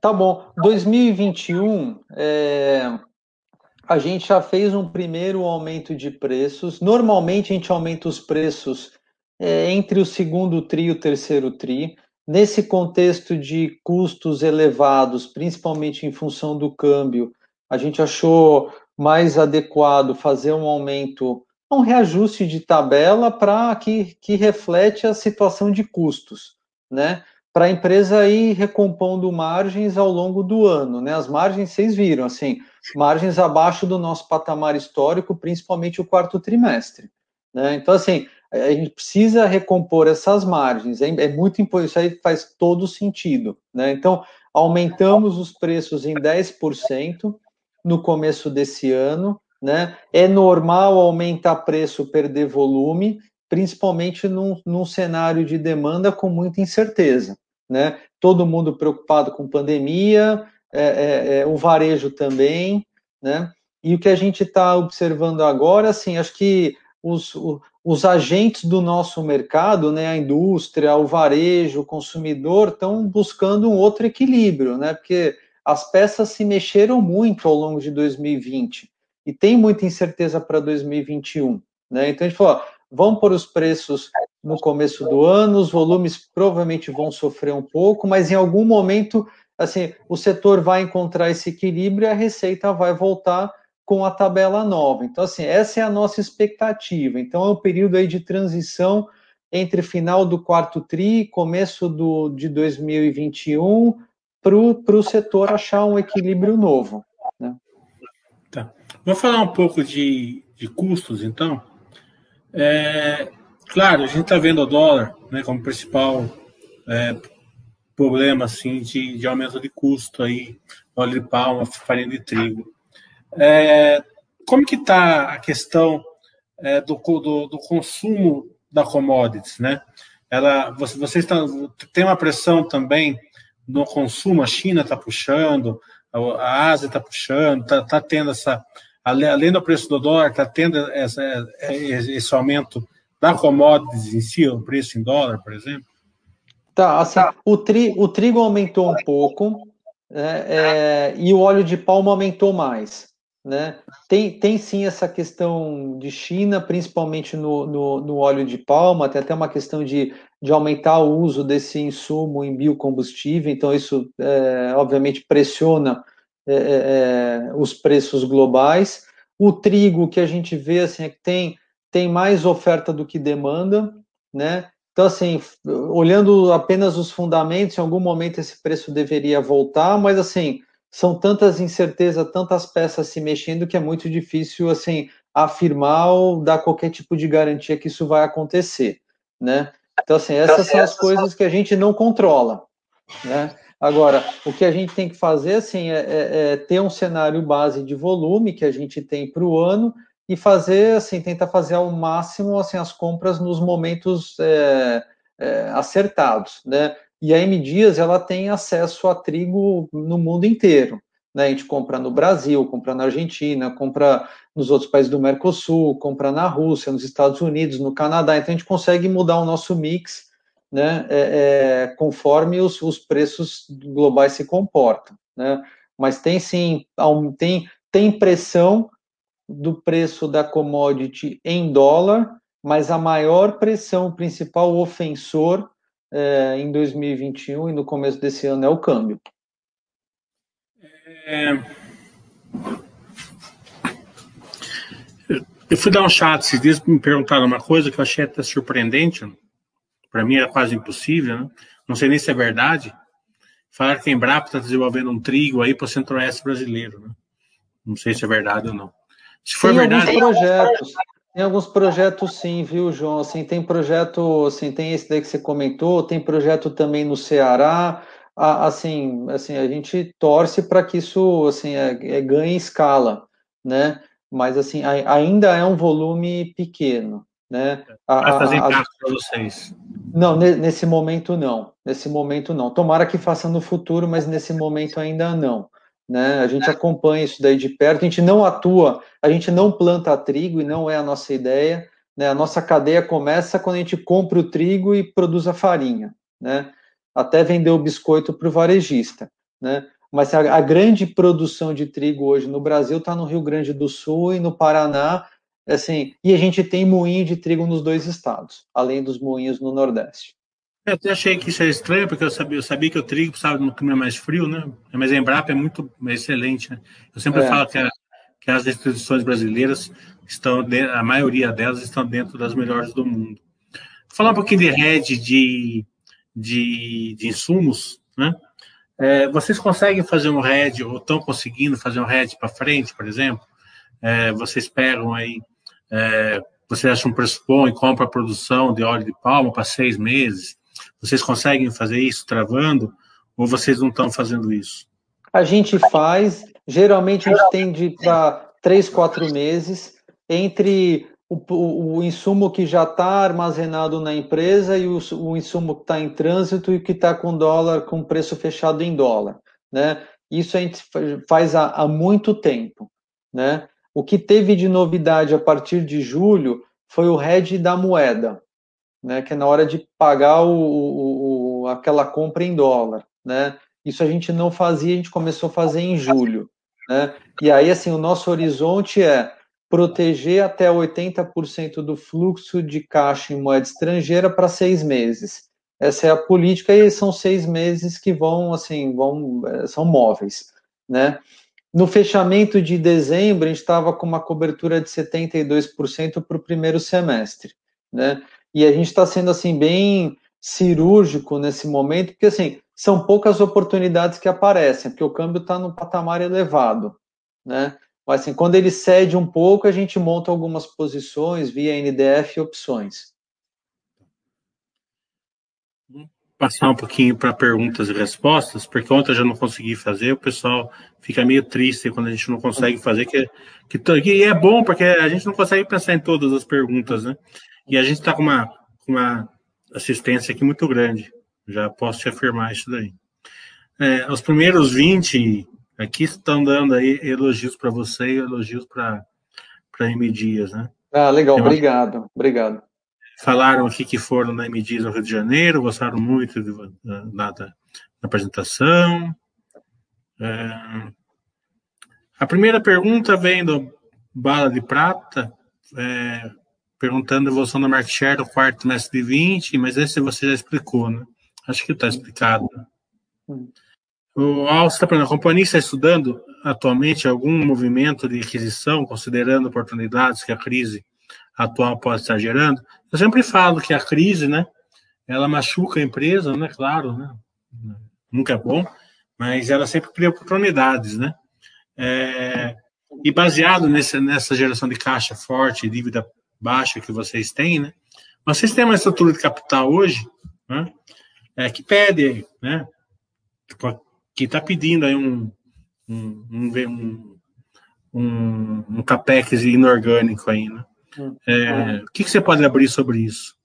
Tá bom. 2021, é, a gente já fez um primeiro aumento de preços. Normalmente a gente aumenta os preços é, entre o segundo tri e o terceiro tri. Nesse contexto de custos elevados, principalmente em função do câmbio, a gente achou mais adequado fazer um aumento, um reajuste de tabela para que, que reflete a situação de custos, né? Para a empresa ir recompondo margens ao longo do ano, né? As margens, vocês viram, assim, margens abaixo do nosso patamar histórico, principalmente o quarto trimestre, né? Então, assim, a gente precisa recompor essas margens. É, é muito importante, isso aí faz todo sentido. Né? Então, aumentamos os preços em 10% no começo desse ano. Né? É normal aumentar preço, perder volume, principalmente num, num cenário de demanda com muita incerteza. Né? Todo mundo preocupado com pandemia, é, é, é, o varejo também, né? E o que a gente está observando agora, assim, acho que os, os agentes do nosso mercado, né, a indústria, o varejo, o consumidor, estão buscando um outro equilíbrio, né, porque as peças se mexeram muito ao longo de 2020 e tem muita incerteza para 2021. Né? Então a gente falou, vamos pôr os preços no começo do ano, os volumes provavelmente vão sofrer um pouco, mas em algum momento assim, o setor vai encontrar esse equilíbrio e a receita vai voltar com a tabela nova. Então, assim, essa é a nossa expectativa. Então, é um período aí de transição entre final do quarto TRI, começo do, de 2021, para o setor achar um equilíbrio novo. Né? Tá. Vou falar um pouco de, de custos, então. É, claro, a gente está vendo o dólar né, como principal é, problema assim, de, de aumento de custo aí, óleo de palma, farinha de trigo. É, como que está a questão é, do, do, do, consumo da commodities, né? Ela, você, você está, tem uma pressão também no consumo, a China está puxando, a Ásia está puxando, está tá tendo essa, além do preço do dólar, está tendo essa, esse aumento da commodities em si, o preço em dólar, por exemplo? Tá, assim, o, tri, o trigo aumentou um pouco é, é, e o óleo de palma aumentou mais. Né? Tem, tem sim essa questão de China, principalmente no, no, no, óleo de palma, tem até uma questão de, de aumentar o uso desse insumo em biocombustível, então isso é, obviamente pressiona é, é, é, os preços globais. O trigo que a gente vê assim, é que tem, tem mais oferta do que demanda, né? Então, assim, olhando apenas os fundamentos, em algum momento esse preço deveria voltar, mas assim, são tantas incertezas, tantas peças se mexendo que é muito difícil assim afirmar ou dar qualquer tipo de garantia que isso vai acontecer, né? Então, assim, essas são as coisas que a gente não controla, né? Agora, o que a gente tem que fazer, assim, é, é, é ter um cenário base de volume que a gente tem para o ano e fazer, assim, tentar fazer ao máximo, assim, as compras nos momentos é, é, acertados, né? E a M Dias, ela tem acesso a trigo no mundo inteiro, né? A gente compra no Brasil, compra na Argentina, compra nos outros países do Mercosul, compra na Rússia, nos Estados Unidos, no Canadá. Então a gente consegue mudar o nosso mix, né? É, é, conforme os, os preços globais se comportam, né? Mas tem sim, tem tem pressão do preço da commodity em dólar, mas a maior pressão, o principal ofensor é, em 2021 e no começo desse ano é o câmbio. É... Eu fui dar um chat esses dias me perguntaram uma coisa que eu achei até surpreendente. Para mim era quase impossível, né? não sei nem se é verdade. Falaram que a Embrapa está desenvolvendo um trigo aí para o centro-oeste brasileiro. Né? Não sei se é verdade ou não. Se for tem verdade. Alguns projetos, tem alguns projetos sim, viu, João? Assim, tem projeto, assim, tem esse daí que você comentou, tem projeto também no Ceará assim, assim, a gente torce para que isso assim é, é, ganhe escala, né? Mas assim, a, ainda é um volume pequeno, né? Vai fazer para vocês? Não, nesse momento não. Nesse momento não. Tomara que faça no futuro, mas nesse momento ainda não. Né? A gente acompanha isso daí de perto. A gente não atua, a gente não planta trigo e não é a nossa ideia. Né? A nossa cadeia começa quando a gente compra o trigo e produz a farinha, né? até vender o biscoito para o varejista, né? Mas a, a, grande produção de trigo hoje no Brasil está no Rio Grande do Sul e no Paraná, assim, e a gente tem moinho de trigo nos dois estados, além dos moinhos no Nordeste. Eu até achei que isso era estranho, porque eu sabia, eu sabia que o trigo precisava de um clima mais frio, né? Mas a Embrapa é muito é excelente, né? Eu sempre é. falo que, a, que, as instituições brasileiras estão, a maioria delas estão dentro das melhores do mundo. Vou falar um pouquinho de rede de de, de insumos, né? É, vocês conseguem fazer um RED, ou estão conseguindo fazer um RED para frente, por exemplo? É, vocês pegam aí, é, vocês acham um preço bom e compram a produção de óleo de palma para seis meses? Vocês conseguem fazer isso travando? Ou vocês não estão fazendo isso? A gente faz, geralmente a gente tende para três, quatro meses, entre o, o, o insumo que já está armazenado na empresa e o, o insumo que está em trânsito e que está com dólar, com preço fechado em dólar. Né? Isso a gente faz há, há muito tempo. Né? O que teve de novidade a partir de julho foi o hedge da moeda, né? que é na hora de pagar o, o, aquela compra em dólar. Né? Isso a gente não fazia, a gente começou a fazer em julho. Né? E aí, assim, o nosso horizonte é proteger até 80% do fluxo de caixa em moeda estrangeira para seis meses. Essa é a política e são seis meses que vão, assim, vão, eh, são móveis, né? No fechamento de dezembro, a gente estava com uma cobertura de 72% para o primeiro semestre, né? E a gente está sendo, assim, bem cirúrgico nesse momento, porque, assim, são poucas oportunidades que aparecem, porque o câmbio está no patamar elevado, né? Mas assim, quando ele cede um pouco, a gente monta algumas posições via NDF e opções. Passar um pouquinho para perguntas e respostas, porque ontem eu já não consegui fazer, o pessoal fica meio triste quando a gente não consegue fazer, que, que, que é bom, porque a gente não consegue pensar em todas as perguntas, né? E a gente está com uma, uma assistência aqui muito grande, já posso te afirmar isso daí. É, os primeiros 20 Aqui estão dando aí elogios para você e elogios para M Dias, né? Ah, legal, Tem obrigado, obrigado. Falaram aqui que foram na M Dias no Rio de Janeiro, gostaram muito de, da, da, da, apresentação. É... A primeira pergunta vem do Bala de Prata, é, perguntando a evolução da market share do quarto trimestre de 20, mas esse você já explicou, né? Acho que está explicado. Hum. O Alcio está a companhia está estudando atualmente algum movimento de aquisição, considerando oportunidades que a crise atual pode estar gerando? Eu sempre falo que a crise, né, ela machuca a empresa, né, claro, né, nunca é bom, mas ela sempre cria oportunidades, né? É, e baseado nessa, nessa geração de caixa forte, dívida baixa que vocês têm, né, Vocês têm uma estrutura de capital hoje né, é, que pede, né, que está pedindo aí um, um, um, um, um capex inorgânico aí, né? Hum. É, o que, que, você pode abrir sobre isso?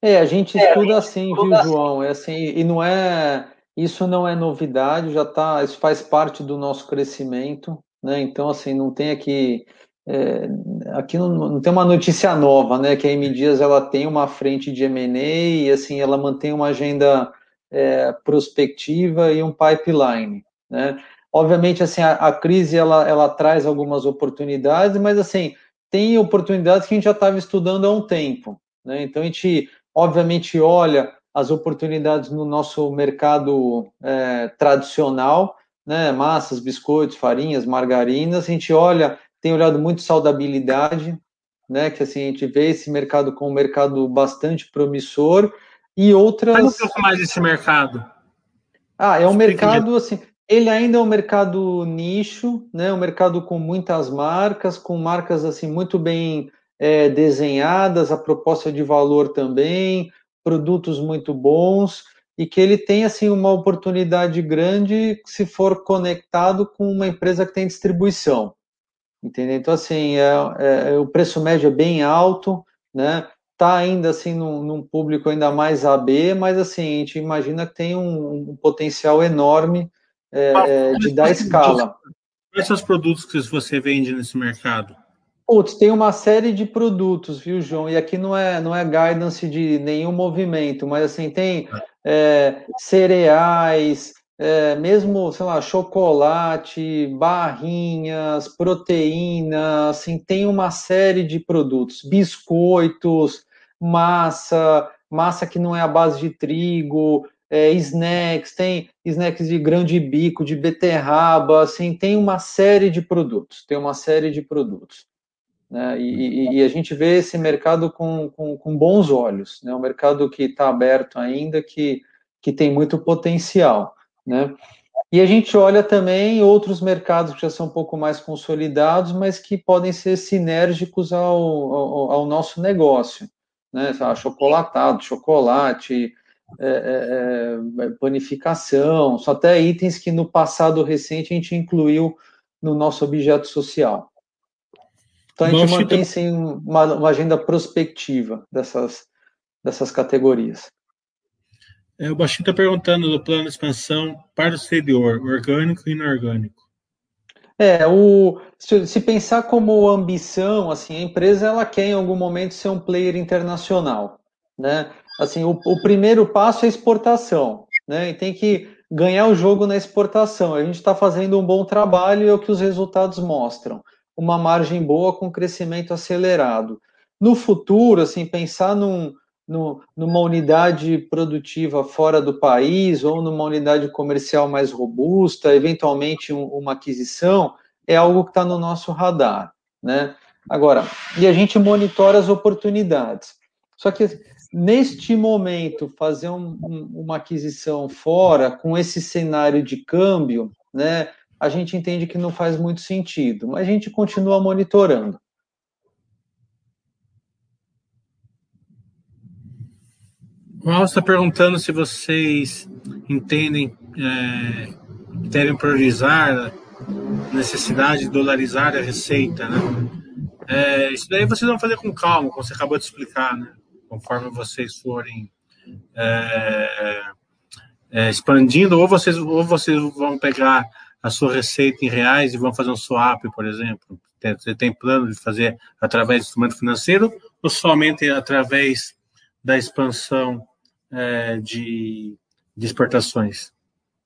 É, a gente estuda assim, viu, João? É assim, e não é isso não é novidade, já tá, isso faz parte do nosso crescimento, né? Então, assim, não tem aqui é, aqui não, não, tem uma notícia nova, né? Que a M Dias ela tem uma frente de M&A e assim ela mantém uma agenda é, prospectiva e um pipeline, né? Obviamente, assim, a, a, crise ela, ela traz algumas oportunidades, mas assim tem oportunidades que a gente já estava estudando há um tempo, né? Então a gente obviamente olha as oportunidades no nosso mercado é, tradicional, né? Massas, biscoitos, farinhas, margarinas. A gente olha tem olhado muito saudabilidade, né? Que assim, a gente vê esse mercado como um mercado bastante promissor e outras. Fala um pouco mais desse mercado. Ah, é um mercado assim. Ele ainda é um mercado nicho, né? Um mercado com muitas marcas, com marcas assim muito bem é, desenhadas, a proposta de valor também, produtos muito bons e que ele tem assim uma oportunidade grande se for conectado com uma empresa que tem distribuição. Entendeu? Então, assim, é, é, é, o preço médio é bem alto, né? Tá ainda assim num, num, público ainda mais AB, mas assim, a gente imagina que tem um, um potencial enorme é, é de dar escala. Quais são os produtos que você vende nesse mercado? Putz, tem uma série de produtos, viu, João? E aqui não é, não é guidance de nenhum movimento, mas assim, tem é, cereais, é, mesmo, sei lá, chocolate, barrinhas, proteína, assim, tem uma série de produtos, biscoitos, massa, massa que não é a base de trigo, é, snacks, tem snacks de grão de bico, de beterraba, assim, tem uma série de produtos, tem uma série de produtos. Né? E, e, e a gente vê esse mercado com, com, com bons olhos, né? um mercado que está aberto ainda, que, que tem muito potencial. Né? E a gente olha também outros mercados que já são um pouco mais consolidados, mas que podem ser sinérgicos ao, ao, ao nosso negócio. Né? Chocolatado, chocolate, é, é, é, panificação, só até itens que no passado recente a gente incluiu no nosso objeto social. Então a gente mantém sim uma, uma agenda prospectiva dessas, dessas categorias. É, o Baixinho está perguntando do plano de expansão para o exterior, orgânico e inorgânico. É, o, se, se, pensar como ambição, assim, a empresa ela quer em algum momento ser um player internacional, né? Assim, o, o primeiro passo é exportação, né? E tem que ganhar o jogo na exportação. A gente está fazendo um bom trabalho e é o que os resultados mostram. Uma margem boa com crescimento acelerado. No futuro, assim, pensar num, no, numa unidade produtiva fora do país ou numa unidade comercial mais robusta, eventualmente um, uma aquisição, é algo que está no nosso radar, né? Agora, e a gente monitora as oportunidades. Só que neste momento, fazer um, um, uma aquisição fora, com esse cenário de câmbio, né, a gente entende que não faz muito sentido, mas a gente continua monitorando. O está perguntando se vocês entendem, é, devem priorizar a necessidade de dolarizar a receita, né? É, isso daí vocês vão fazer com calma, como você acabou de explicar, né? Conforme vocês forem é, é, expandindo, ou vocês, ou vocês vão pegar a sua receita em reais e vão fazer um swap, por exemplo. Você tem plano de fazer através do instrumento financeiro ou somente através da expansão é, de, de exportações?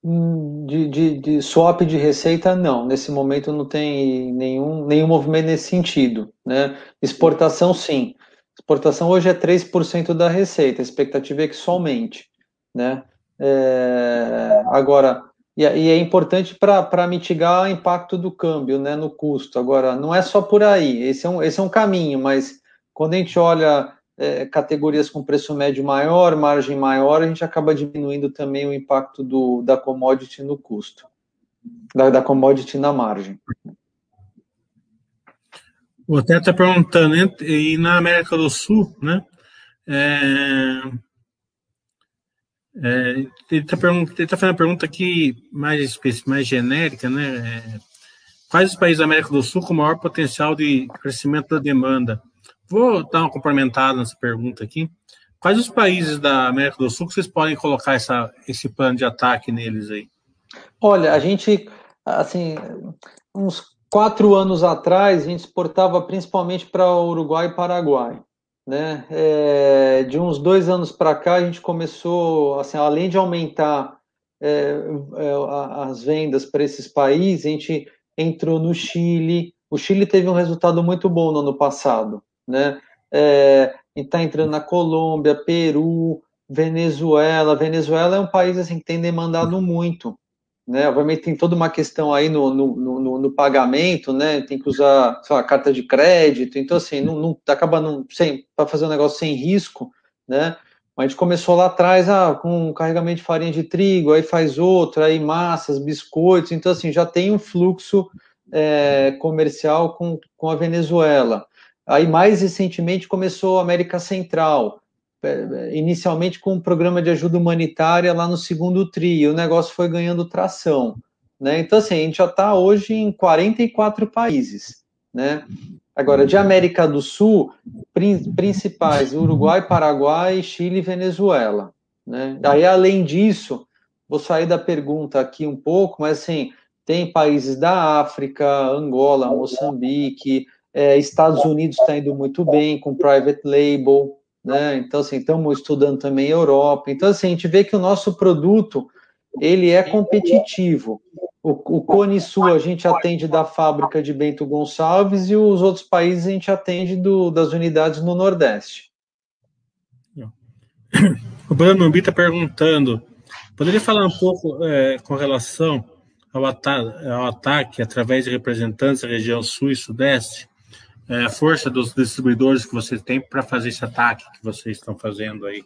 Hum, de, de, de, swap de receita, não. Nesse momento não tem nenhum, nenhum movimento nesse sentido. Né? Exportação, sim. Exportação hoje é 3% da receita, a expectativa é que somente. Né? É, agora, e, e, é importante para mitigar o impacto do câmbio né, no custo. Agora, não é só por aí, esse é um, esse é um caminho, mas quando a gente olha é, categorias com preço médio maior, margem maior, a gente acaba diminuindo também o impacto do, da commodity no custo, da, da commodity na margem. O Té está perguntando, e na América do Sul, né? É, é, ele está tá fazendo uma pergunta aqui mais, mais genérica, né? É, quais os países da América do Sul com maior potencial de crescimento da demanda? Vou dar uma complementada nessa pergunta aqui. Quais os países da América do Sul que vocês podem colocar essa, esse plano de ataque neles aí? Olha, a gente, assim, uns quatro anos atrás, a gente exportava principalmente para Uruguai e Paraguai. Né? É, de uns dois anos para cá, a gente começou, assim, além de aumentar é, é, as vendas para esses países, a gente entrou no Chile. O Chile teve um resultado muito bom no ano passado. Né? É, está entrando na Colômbia, Peru, Venezuela. Venezuela é um país assim, que tem demandado muito. Né? Obviamente tem toda uma questão aí no, no, no, no pagamento, né? Tem que usar a carta de crédito, então assim, não, não acaba não, sem para fazer um negócio sem risco, né? Mas a gente começou lá atrás ah, com um carregamento de farinha de trigo, aí faz outro, aí massas, biscoitos, então assim, já tem um fluxo é, comercial com, com a Venezuela. Aí mais recentemente começou a América Central, é, inicialmente com um programa de ajuda humanitária lá no segundo tri, o negócio foi ganhando tração. Né? Então, assim, a gente já está hoje em 44 países. Né? Agora, de América do Sul, principais, Uruguai, Paraguai, Chile e Venezuela. Né? Aí, além disso, vou sair da pergunta aqui um pouco, mas assim, tem países da África, Angola, Moçambique, é, Estados Unidos está indo muito bem com private label, né? Então, assim, estamos estudando também Europa. Então, assim, a gente vê que o nosso produto, ele é competitivo. O, o Cone Sul a gente atende da fábrica de Bento Gonçalves e os outros países a gente atende do, das unidades no Nordeste. O Bruno está perguntando, poderia falar um pouco é, com relação ao, ata ao ataque através de representantes da região Sul e Sudeste? É, a força dos distribuidores que vocês têm para fazer esse ataque que vocês estão fazendo aí.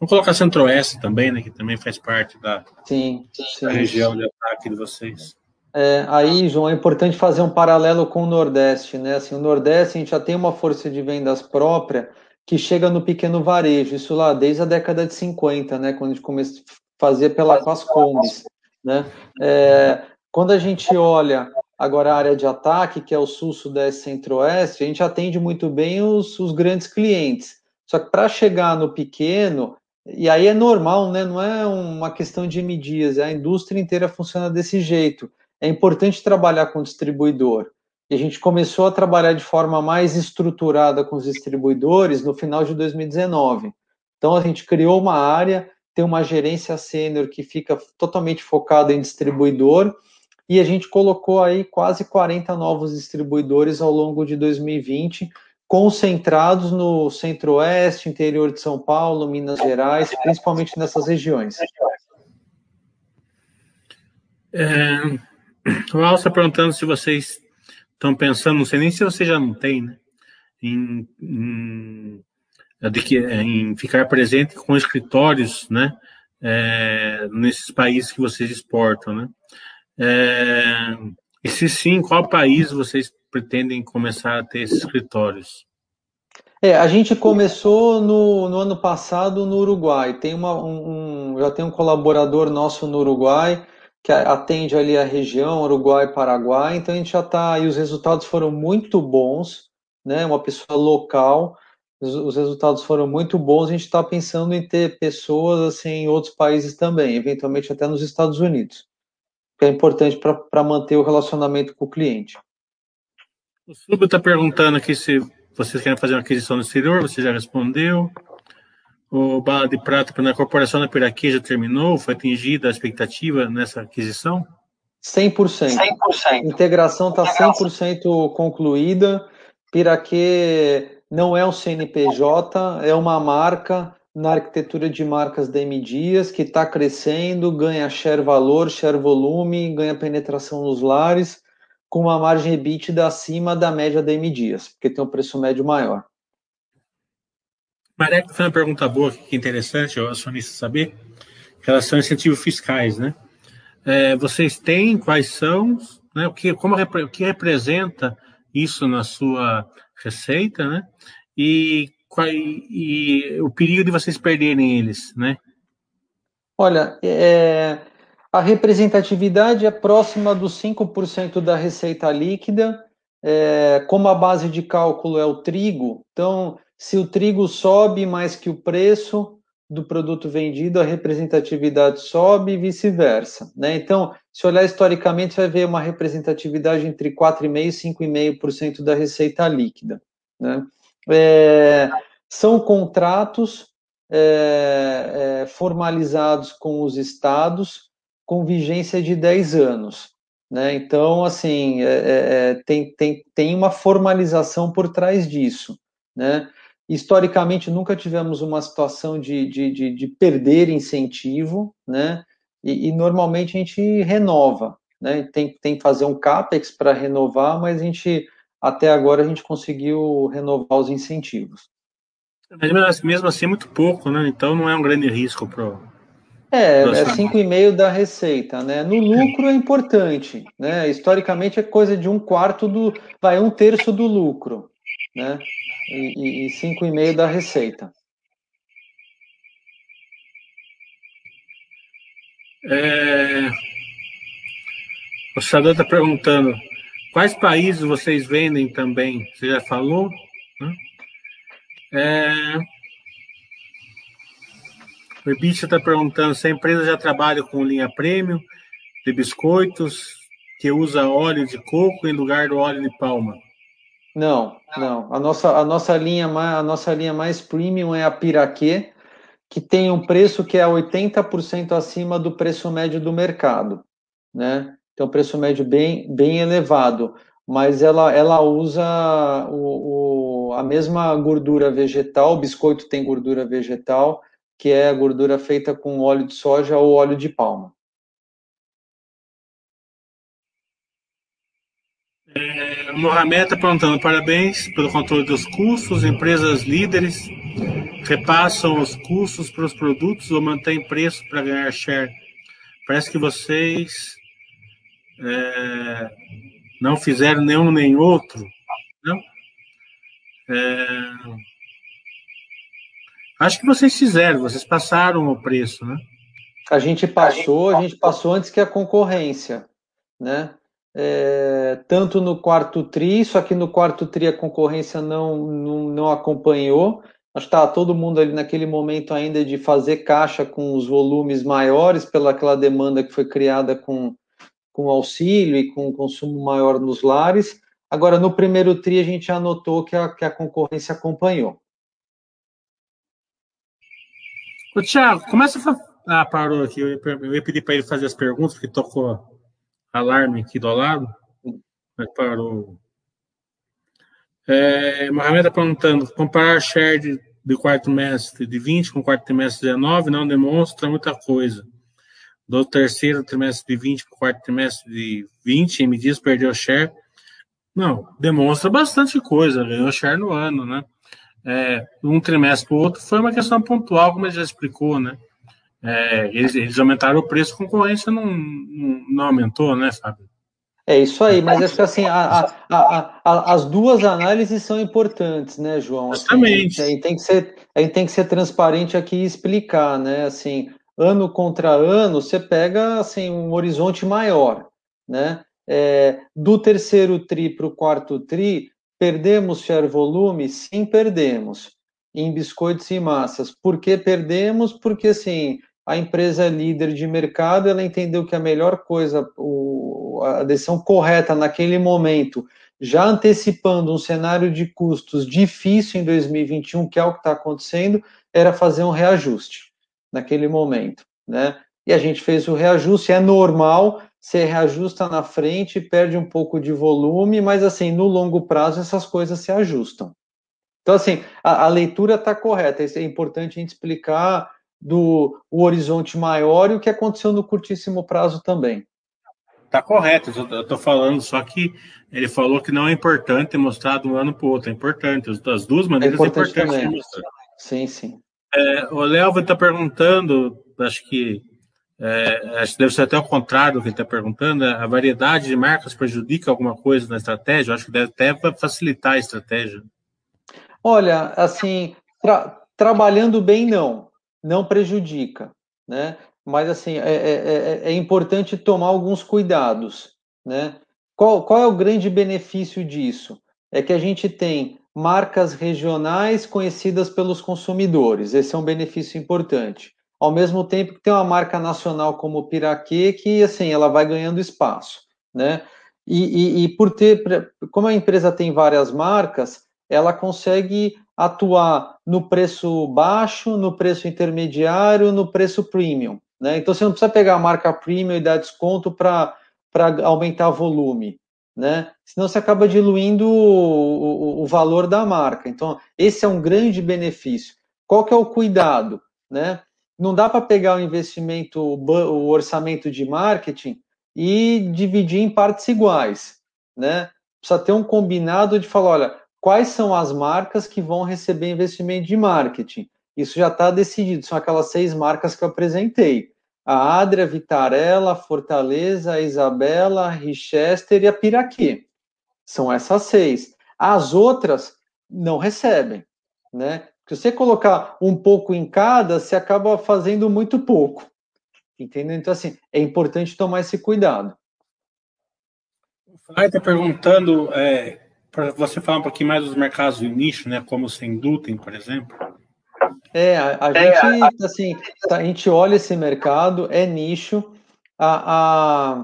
Vamos colocar Centro-Oeste também, né, que também faz parte da, sim, sim. da região de ataque de vocês. É, aí, João, é importante fazer um paralelo com o Nordeste, né? Assim, o Nordeste a gente já tem uma força de vendas própria que chega no pequeno varejo, isso lá desde a década de 50, né? Quando a gente começou a fazer pela, com as combis, né? É, quando a gente olha Agora, a área de ataque, que é o Sul, Sudeste, Centro-Oeste, a gente atende muito bem os, os grandes clientes. Só que para chegar no pequeno, e aí é normal, né? não é uma questão de medias, a indústria inteira funciona desse jeito. É importante trabalhar com o distribuidor. E a gente começou a trabalhar de forma mais estruturada com os distribuidores no final de 2019. Então, a gente criou uma área, tem uma gerência sênior que fica totalmente focada em distribuidor e a gente colocou aí quase 40 novos distribuidores ao longo de 2020, concentrados no centro-oeste, interior de São Paulo, Minas Gerais, principalmente nessas regiões. É, o Al está perguntando se vocês estão pensando, não sei nem se você já não tem, né, em, em, em ficar presente com escritórios, né, é, nesses países que vocês exportam, né? É, e se sim, qual país vocês pretendem começar a ter esses escritórios? É, a gente começou no, no ano passado no Uruguai. Tem uma, um, já tem um colaborador nosso no Uruguai que atende ali a região Uruguai Paraguai. Então a gente já está e os resultados foram muito bons, né? Uma pessoa local, os, os resultados foram muito bons. A gente está pensando em ter pessoas assim em outros países também, eventualmente até nos Estados Unidos que é importante para manter o relacionamento com o cliente. O Subo está perguntando aqui se vocês querem fazer uma aquisição no exterior, você já respondeu. O Bala de Prata a corporação da Piraquê já terminou? Foi atingida a expectativa nessa aquisição? 100%. 100%. A integração está 100% concluída. Piraquê não é um CNPJ, é uma marca na arquitetura de marcas da M Dias, que está crescendo, ganha share valor, share volume, ganha penetração nos lares, com uma margem EBITDA acima da média da M Dias, porque tem um preço médio maior. Marek, foi uma pergunta boa, que interessante, o acionista saber, em relação a incentivos fiscais, né? É, vocês têm, quais são, né, o, que, como, o que representa isso na sua receita, né? E e, e o perigo de vocês perderem eles, né? Olha, é, a representatividade é próxima dos 5% da receita líquida, é, como a base de cálculo é o trigo, então, se o trigo sobe mais que o preço do produto vendido, a representatividade sobe e vice-versa. Né? Então, se olhar historicamente, vai ver uma representatividade entre 4,5% e 5,5% da receita líquida. Né? É, são contratos é, é, formalizados com os estados com vigência de 10 anos. Né? Então, assim, é, é, é, tem, tem, tem uma formalização por trás disso. Né? Historicamente, nunca tivemos uma situação de, de, de, de perder incentivo, né? E, e, normalmente a gente renova, né? Tem, tem que fazer um CAPEX para renovar, mas a gente, até agora, a gente conseguiu renovar os incentivos. Mas mesmo assim é muito pouco, né? Então não é um grande risco para é, é 5,5 da receita, né? No lucro é importante, né? Historicamente é coisa de um quarto do, vai um terço do lucro, né? E, e 5,5 da receita. É... O Sadão está perguntando quais países vocês vendem também? Você já falou? Né? É... O Ibicha está perguntando se a empresa já trabalha com linha premium de biscoitos que usa óleo de coco em lugar do óleo de palma. Não, não. A nossa, a nossa, linha, a nossa linha mais premium é a Piraquê, que tem um preço que é 80% acima do preço médio do mercado, né? Tem um preço médio bem, bem elevado, mas ela, ela usa o, o, a mesma gordura vegetal, o biscoito tem gordura vegetal, que é a gordura feita com óleo de soja ou óleo de palma. É, Mohamed está perguntando: parabéns pelo controle dos custos. Empresas líderes repassam os custos para os produtos ou mantêm preço para ganhar share. Parece que vocês é, não fizeram nenhum nem outro. Não? É, acho que vocês fizeram, vocês passaram o preço, né? A gente passou, a gente passou antes que a concorrência, né? é, tanto no quarto tri, só que no quarto tri a concorrência não, não, não acompanhou. Acho que estava todo mundo ali naquele momento ainda de fazer caixa com os volumes maiores pelaquela demanda que foi criada com, com auxílio e com consumo maior nos lares. Agora, no primeiro tri, a gente já notou que a, que a concorrência acompanhou. Ô, Thiago, começa a. Ah, parou aqui. Eu ia pedir para ele fazer as perguntas, porque tocou alarme aqui do lado, mas parou. É, Mohamed está perguntando: comparar share de, de quarto trimestre de 20 com quarto trimestre de 19 não demonstra muita coisa. Do terceiro trimestre de 20 para o quarto trimestre de 20, em medidas perdeu share. Não, demonstra bastante coisa, ganhou share no ano, né? É, um trimestre para o outro foi uma questão pontual, como ele já explicou, né? É, eles, eles, aumentaram o preço, a concorrência não, não, não, aumentou, né, Fábio? É isso aí, mas acho que assim, a, a, a, as duas análises são importantes, né, João? Assim, Exatamente. a, gente tem que ser, a gente tem que ser transparente aqui e explicar, né? Assim, ano contra ano, você pega assim, um horizonte maior, né? É, do terceiro tri para o quarto tri, perdemos share volume? Sim, perdemos. Em biscoitos e massas. Por que perdemos? Porque, assim, a empresa é líder de mercado, ela entendeu que a melhor coisa, o, a decisão correta naquele momento, já antecipando um cenário de custos difícil em 2021, que é o que está acontecendo, era fazer um reajuste naquele momento, né? E a gente fez o reajuste, é normal, você reajusta na frente, perde um pouco de volume, mas assim, no longo prazo essas coisas se ajustam. Então, assim, a, a leitura está correta, é importante a gente explicar do o horizonte maior e o que aconteceu no curtíssimo prazo também. Tá correto, eu estou falando, só que ele falou que não é importante mostrar de um ano para o outro, é importante, as duas maneiras é importante, é importante mostrar. Sim, sim. É, o Léo está perguntando, acho que é, acho que deve ser até o contrário do que ele está perguntando, a variedade de marcas prejudica alguma coisa na estratégia? Eu acho que deve até facilitar a estratégia. Olha, assim, tra trabalhando bem não, não prejudica, né? Mas assim é, é, é, é importante tomar alguns cuidados, né? Qual, qual é o grande benefício disso? É que a gente tem marcas regionais conhecidas pelos consumidores. Esse é um benefício importante. Ao mesmo tempo que tem uma marca nacional como o Piraquê, que assim ela vai ganhando espaço, né? E, e, e por ter, como a empresa tem várias marcas, ela consegue atuar no preço baixo, no preço intermediário, no preço premium. Né? Então você não precisa pegar a marca premium e dar desconto para aumentar volume. Né? Senão você acaba diluindo o, o, o, valor da marca. Então, esse é um grande benefício. Qual que é o cuidado? Né? Não dá para pegar o investimento, o orçamento de marketing e dividir em partes iguais. Né? Precisa ter um combinado de falar, olha, quais são as marcas que vão receber investimento de marketing? Isso já está decidido, são aquelas seis marcas que eu apresentei a Adria, Vitarella, Fortaleza, Isabela, Richester e a Piraquê. São essas seis. As outras não recebem, né? Se você colocar um pouco em cada, você acaba fazendo muito pouco. Entendeu? Então, assim, é importante tomar esse cuidado. O Fly está perguntando é, para você falar um pouquinho mais dos mercados de nicho, né? Como o sem glúten, por exemplo. É, a, a é, gente, assim, tá, a gente olha esse mercado, é nicho. A,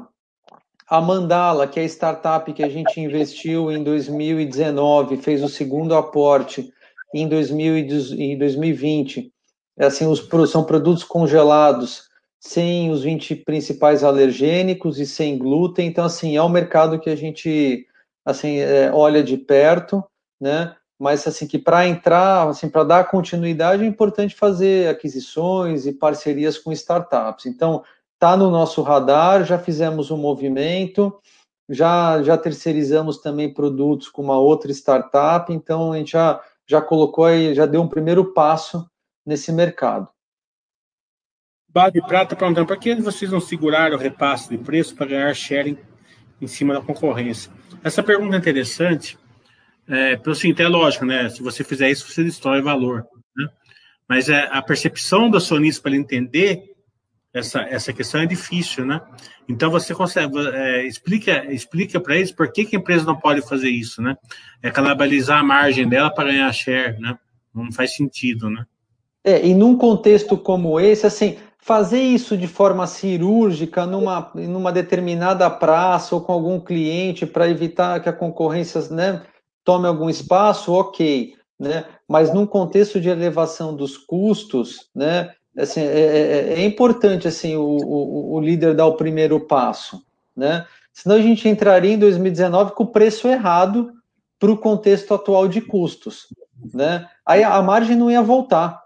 a, a Mandala, que é a startup que a gente investiu em 2019, fez o segundo aporte em, 2000 em 2020. É assim, os, são produtos congelados, sem os 20 principais alergênicos e sem glúten. Então, assim, é um mercado que a gente assim, é, olha de perto, né? mas assim que para entrar, assim, para dar continuidade é importante fazer aquisições e parcerias com startups. Então, tá no nosso radar, já fizemos um movimento, já já terceirizamos também produtos com uma outra startup, então a gente já já colocou aí, já deu um primeiro passo nesse mercado. Bade Prata perguntando, por que vocês não seguraram o repasse de preço para ganhar sharing em cima da concorrência? Essa pergunta é interessante, é, pelo seguinte, é lógico, né? Se você fizer isso, você destrói valor. Né? Mas é, a percepção do acionista para ele entender essa, essa questão é difícil, né? Então você consegue é, explica explica para eles por que, que a empresa não pode fazer isso, né? É canibalizar a margem dela para ganhar share, né? Não faz sentido, né? É, e num contexto como esse, assim, fazer isso de forma cirúrgica numa, numa determinada praça ou com algum cliente para evitar que a concorrência, né? tome algum espaço, ok, né? Mas num contexto de elevação dos custos, né? Assim, é, é, é importante assim o, o, o, líder dar o primeiro passo, né? Senão a gente entraria em 2019 com o preço errado para o contexto atual de custos, né? Aí a margem não ia voltar,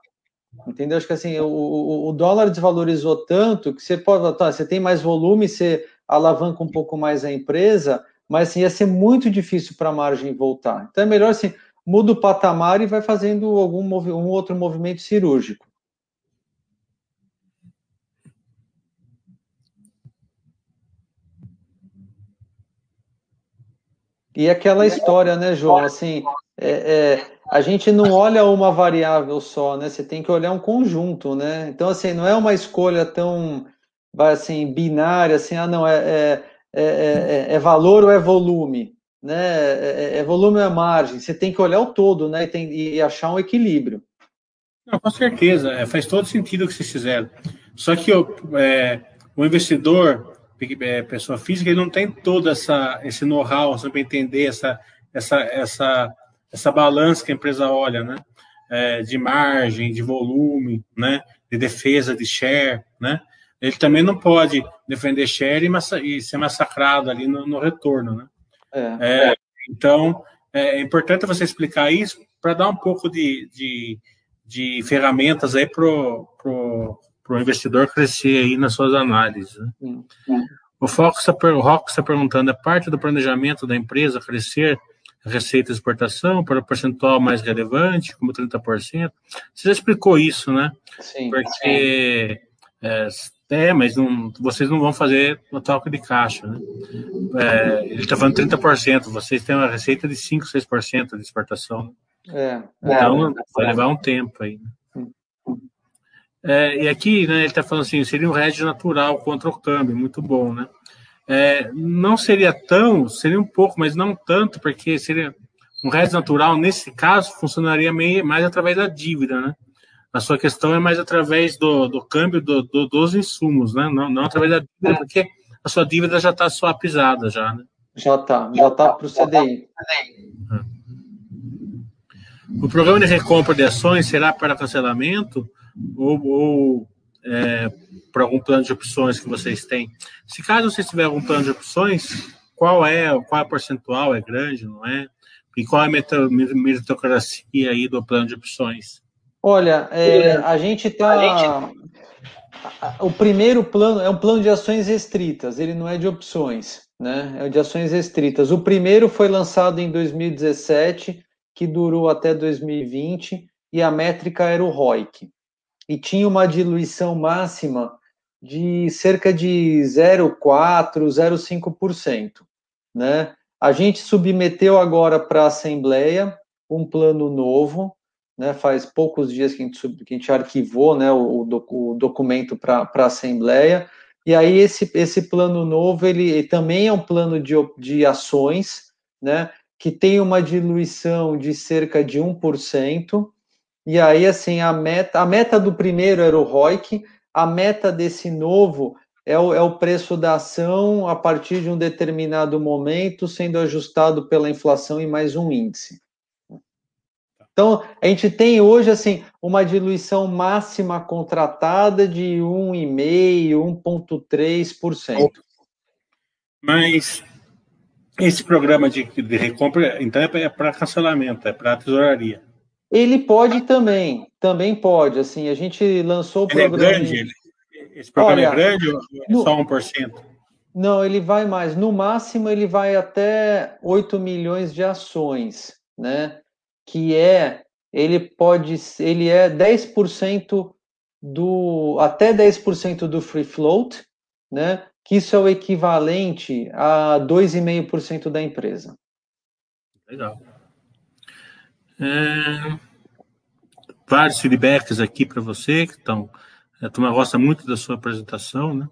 entendeu? Acho que assim o, o dólar desvalorizou tanto que você pode, tá, você tem mais volume, você alavanca um pouco mais a empresa, mas assim, ia ser muito difícil para a margem voltar. Então é melhor assim, muda o patamar e vai fazendo algum um outro movimento cirúrgico. E aquela história, né, João? Assim, é, é, a gente não olha uma variável só, né? Você tem que olhar um conjunto, né? Então, assim, não é uma escolha tão, assim, binária, assim, ah, não, é, é é, é, é, é valor ou é volume? Né? É, é, é, volume ou é margem? Você tem que olhar o todo né? e, tem, e achar um equilíbrio. Não, com certeza, é, faz todo sentido o que vocês fizeram. Só que o investidor, pessoa física, ele não tem todo essa, esse know-how para entender essa, essa, essa, essa balança que a empresa olha, né? É, de margem, de volume, né? de defesa, de share, né? ele também não pode defender share e, e ser massacrado ali no, no retorno, né? É. É, então, é, é importante você explicar isso para dar um pouco de, de, de ferramentas aí para o investidor crescer aí nas suas análises. Né? O Fox está tá perguntando, é parte do planejamento da empresa crescer receita de exportação para o percentual mais relevante, como 30%? Você já explicou isso, né? Sim. Porque é, é, mas não, vocês não vão fazer no toque de caixa, né? É, ele está falando 30%, vocês têm uma receita de 5, 6% de exportação. É, então, é, vai levar um tempo aí. É, e aqui, né, ele está falando assim, seria um hedge natural contra o câmbio, muito bom, né? É, não seria tão, seria um pouco, mas não tanto, porque seria um hedge natural, nesse caso, funcionaria meio, mais através da dívida, né? A sua questão é mais através do, do câmbio do, do, dos insumos, né? Não, não através da dívida, porque a sua dívida já está swapizada já, né? Já está, já está para o CDI. O programa de recompra de ações será para cancelamento ou, ou é, para algum plano de opções que vocês têm? Se caso vocês tiverem algum plano de opções, qual é, qual é a percentual? É grande, não é? E qual é a meritocracia aí do plano de opções? Olha, é, a gente está. O primeiro plano é um plano de ações restritas, ele não é de opções, né? É de ações restritas. O primeiro foi lançado em 2017, que durou até 2020, e a métrica era o ROIC. E tinha uma diluição máxima de cerca de 0,4%, 0,5%, né? A gente submeteu agora para a Assembleia um plano novo, né? Faz poucos dias que a gente, que a gente arquivou né, o, o documento para a Assembleia. E aí esse, esse plano novo ele, ele também é um plano de, de ações, né? Que tem uma diluição de cerca de 1%. E aí, assim, a meta, a meta do primeiro era o ROIC, a meta desse novo é o, é o preço da ação a partir de um determinado momento, sendo ajustado pela inflação e mais um índice. Então, a gente tem hoje assim uma diluição máxima contratada de 1,5%, 1,3%. Mas esse programa de, de recompra, então, é para cancelamento, é para tesouraria. Ele pode também, também pode. Assim, a gente lançou o ele é programa. É grande, ele, esse programa é Olha, é grande ou é no, só 1%? Não, ele vai mais. No máximo, ele vai até 8 milhões de ações, né? Que é, ele pode, ele é 10% do, até 10% do free float, né? Que isso é o equivalente a 2,5% da empresa. Legal. É, vários feedbacks aqui para você que estão a turma gosta muito da sua apresentação, né?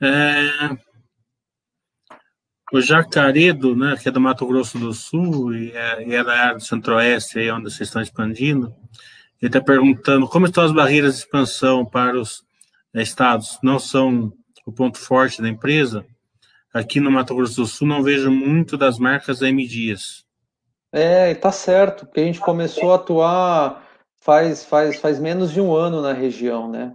É, o Jacaredo, né, que é do Mato Grosso do Sul e é, e é da área do Centro-Oeste, aí onde vocês estão expandindo, ele está perguntando como estão as barreiras de expansão para os é, estados. Não são o ponto forte da empresa? Aqui no Mato Grosso do Sul não vejo muito das marcas da M Dias. É, tá certo, porque a gente começou a atuar faz, faz, faz menos de um ano na região, né?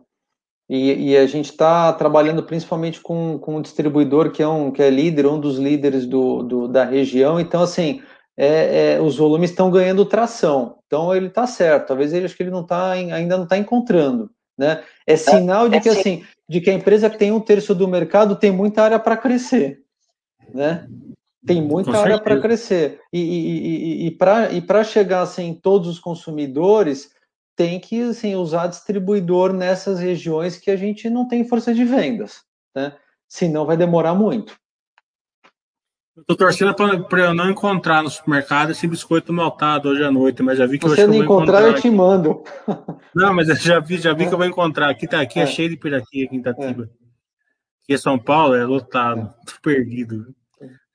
E, e a gente está trabalhando principalmente com, com um distribuidor que é, um, que é líder, um dos líderes do, do da região. Então, assim, é, é, os volumes estão ganhando tração. Então, ele está certo. Talvez ele acho que ele não tá, ainda não está encontrando. Né? É sinal de que, assim, de que a empresa que tem um terço do mercado tem muita área para crescer. Né? Tem muita área para crescer. E, e, e, e para chegar assim, em todos os consumidores, tem que assim, usar distribuidor nessas regiões que a gente não tem força de vendas, né? Senão vai demorar muito. Estou torcendo para eu não encontrar no supermercado esse biscoito maltado hoje à noite, mas já vi que Você eu não encontrar, eu te mando. [LAUGHS] Não, mas eu já vi, já vi é. que eu vou encontrar. Aqui tá, aqui é, é cheio de piraqui aqui em Itatiba. É. Aqui em São Paulo é lotado, é. [LAUGHS] perdido.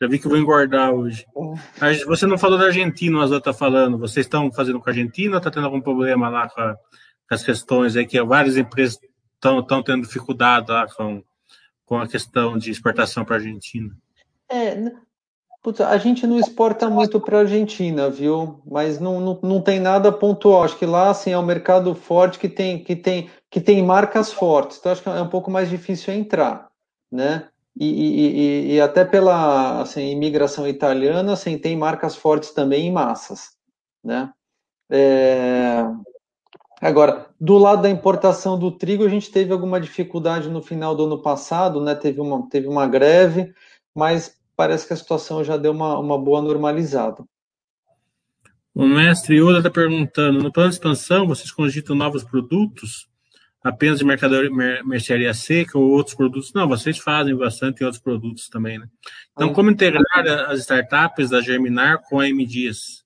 Já vi que eu vou engordar hoje. Mas você não falou da Argentina, o Azul está falando. Vocês estão fazendo com a Argentina ou está tendo algum problema lá com, a, com, as questões aí que várias empresas estão tendo dificuldade lá com, com a questão de exportação para a Argentina? É, putz, a gente não exporta muito para a Argentina, viu? Mas não, não, não tem nada pontual. Acho que lá assim, é um mercado forte que tem, que tem, que tem marcas fortes. Então acho que é um pouco mais difícil entrar, né? E, e, e, até pela assim, imigração italiana, assim, tem marcas fortes também em massas, né? É... Agora, do lado da importação do trigo, a gente teve alguma dificuldade no final do ano passado, né? Teve uma, teve uma greve, mas parece que a situação já deu uma, uma boa normalizada. O mestre Yoda está perguntando: no plano de expansão, vocês cogitam novos produtos? Apenas de mercadoria, mercearia seca ou outros produtos. Não, vocês fazem bastante outros produtos também, né? Então, como integrar as startups da Germinar com a M Dias?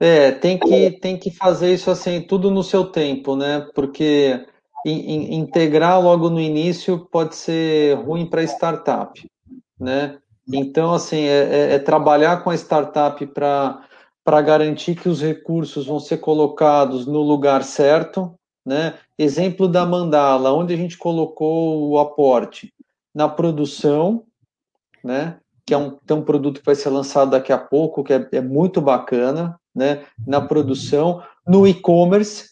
É, tem que, tem que fazer isso assim, tudo no seu tempo, né? Porque in, in, integrar logo no início pode ser ruim para startup, né? Então, assim, é, é, é trabalhar com a startup para garantir que os recursos vão ser colocados no lugar certo, né? Exemplo da Mandala, onde a gente colocou o aporte? Na produção, né? que é um, tem um produto que vai ser lançado daqui a pouco, que é, é muito bacana, né? Na produção, no e-commerce.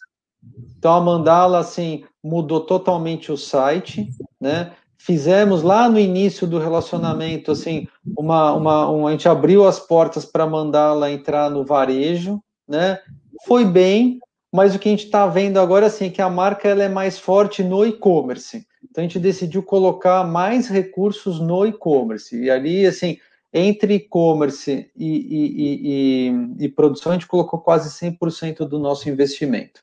Então a Mandala assim mudou totalmente o site, né? Fizemos lá no início do relacionamento assim uma, uma, a gente abriu as portas para Mandala entrar no varejo, né? Foi bem, mas o que a gente está vendo agora assim, é que a marca ela é mais forte no e-commerce. Então a gente decidiu colocar mais recursos no e-commerce. E ali, assim, entre e-commerce e, e, e, e, produção, a gente colocou quase 100% do nosso investimento.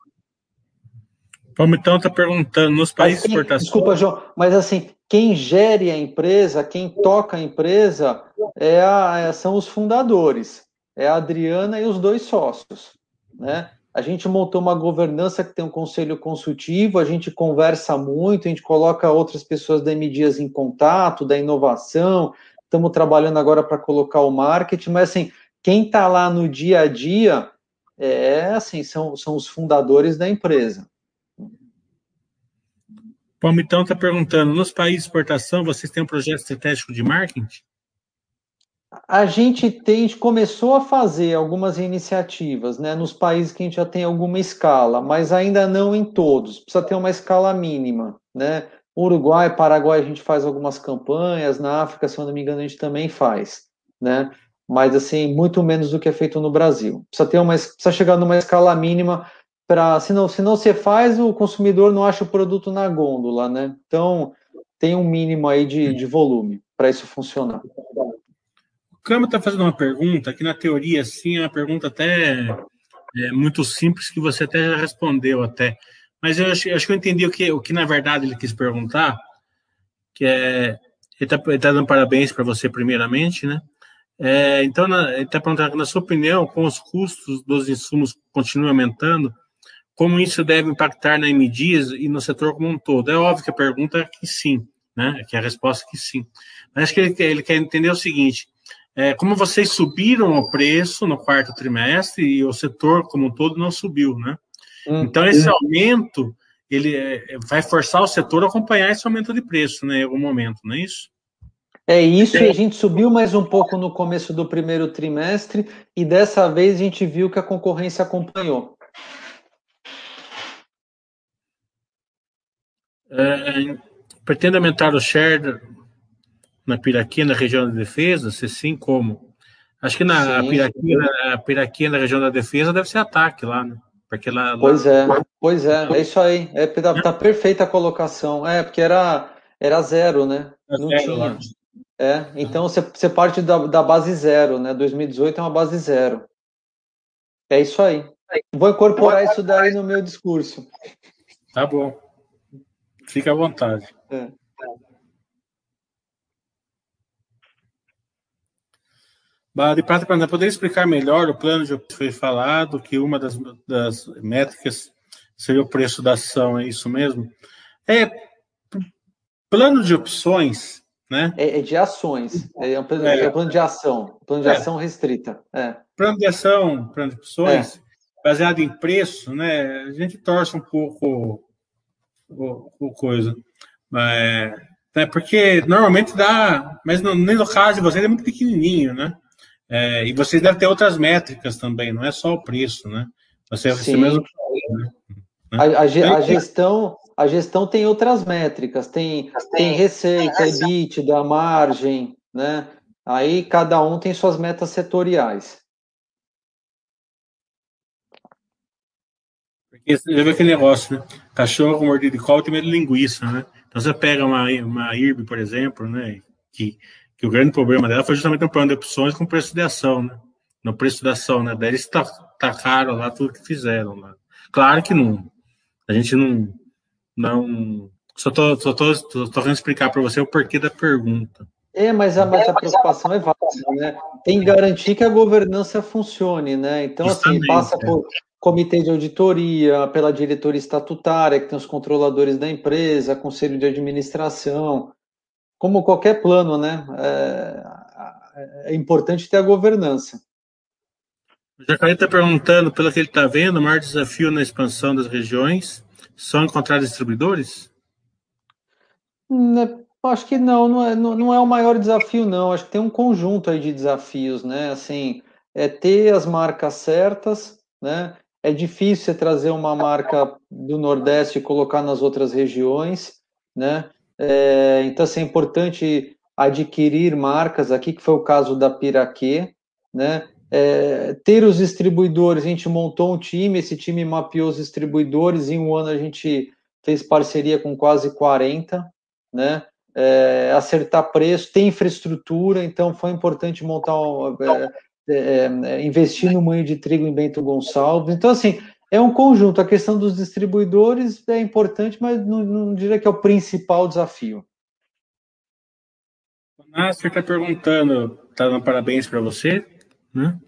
Vamos então está perguntando, nos países de exportação... Desculpa, João, mas assim, quem gere a empresa, quem toca a empresa, é a, é, são os fundadores. É a Adriana e os dois sócios, né? A gente montou uma governança que tem um conselho consultivo, a gente conversa muito, a gente coloca outras pessoas da M Dias em contato, da inovação, estamos trabalhando agora para colocar o marketing, mas assim, quem está lá no dia a dia é assim, são, são os fundadores da empresa. Palmitão está perguntando: nos países de exportação, vocês têm um projeto estratégico de marketing? A gente tem, começou a fazer algumas iniciativas, né, nos países que a gente já tem alguma escala, mas ainda não em todos. Precisa ter uma escala mínima, né? Uruguai, Paraguai, a gente faz algumas campanhas, na África, se eu não me engano, a gente também faz, né? Mas assim, muito menos do que é feito no Brasil. Precisa ter uma, precisa chegar numa escala mínima para, se não, se não você faz, o consumidor não acha o produto na gôndola, né? Então tem um mínimo aí de, de volume para isso funcionar. Cama está fazendo uma pergunta que, na teoria, sim, é uma pergunta até é, muito simples, que você até já respondeu até. Mas eu acho, acho que eu entendi o que, o que, na verdade, ele quis perguntar, que é... Ele está tá dando parabéns para você, primeiramente, né? É, então, na, ele está perguntando, na sua opinião, com os custos dos insumos continuam aumentando, como isso deve impactar na MDIS e no setor como um todo? É óbvio que a pergunta é que sim, né? Que a resposta é que sim. Mas acho que ele, ele quer entender o seguinte, é, como vocês subiram o preço no quarto trimestre e o setor como um todo não subiu, né? Hum, então esse hum. aumento ele é, vai forçar o setor a acompanhar esse aumento de preço, né, em algum momento, não é isso? É isso, e a gente subiu mais um pouco no começo do primeiro trimestre e dessa vez a gente viu que a concorrência acompanhou. É, pretende aumentar o share na Piraquê, na região da defesa? Se sim, como? Acho que na Piraquê, na região da defesa, deve ser ataque lá, né? Porque lá, lá... Pois é, pois é, é isso aí. É, tá, tá perfeita a colocação. É, porque era, era zero, né? Não zero, tinha. Lá. É, então você, você parte da, da base zero, né? 2018 é uma base zero. É isso aí. Vou incorporar isso daí no meu discurso. Tá bom. Fica à vontade. É. De Prata para poder explicar melhor o plano de foi falado que uma das, das métricas seria o preço da ação, é isso mesmo? É plano de opções, né? É, é de ações, é um plano, é. é plano de ação, plano de é. ação restrita. É. Plano de ação, plano de opções, é. baseado em preço, né? A gente torce um pouco o, o coisa, mas, né? Porque normalmente dá, mas no, nem no caso de vocês é muito pequenininho, né? É, e vocês devem ter outras métricas também, não é só o preço, né? Você, você mesmo né? A, a, a, gestão, a gestão tem outras métricas, tem, tem receita, EBITDA, margem, né? Aí cada um tem suas metas setoriais. Porque você viu aquele negócio, né? Cachorro com mordida de cola tem medo de linguiça, né? Então você pega uma, uma IRB, por exemplo, né? Que que o grande problema dela foi justamente no plano de opções com preço de ação, né? No preço da ação, né? Daí eles tacaram lá tudo que fizeram lá. Claro que não. A gente não. não só tô, só tô, tô, tô explicar para você o porquê da pergunta. É, mas a, mas a preocupação é válida, né? Tem que garantir que a governança funcione, né? Então, assim, passa é. por comitê de auditoria, pela diretoria estatutária, que tem os controladores da empresa, conselho de administração. Como qualquer plano, né? É, é importante ter a governança. O Jacaré está perguntando, pelo que ele está vendo, o maior desafio na expansão das regiões são encontrar distribuidores? Né, acho que não, não é, não, é o maior desafio, não. Acho que tem um conjunto aí de desafios, né? Assim, é ter as marcas certas, né? É difícil você trazer uma marca do Nordeste e colocar nas outras regiões, né? É, então, assim, é importante adquirir marcas aqui, que foi o caso da Piraquê, né? É, ter os distribuidores, a gente montou um time, esse time mapeou os distribuidores, em um ano a gente fez parceria com quase 40, né? É, acertar preço, tem infraestrutura, então foi importante montar, é, é, é, investir no moinho de trigo em Bento Gonçalves. Então, assim, é um conjunto. A questão dos distribuidores é importante, mas não, não diria que é o principal desafio. O Nasser está perguntando, está dando parabéns para você, né?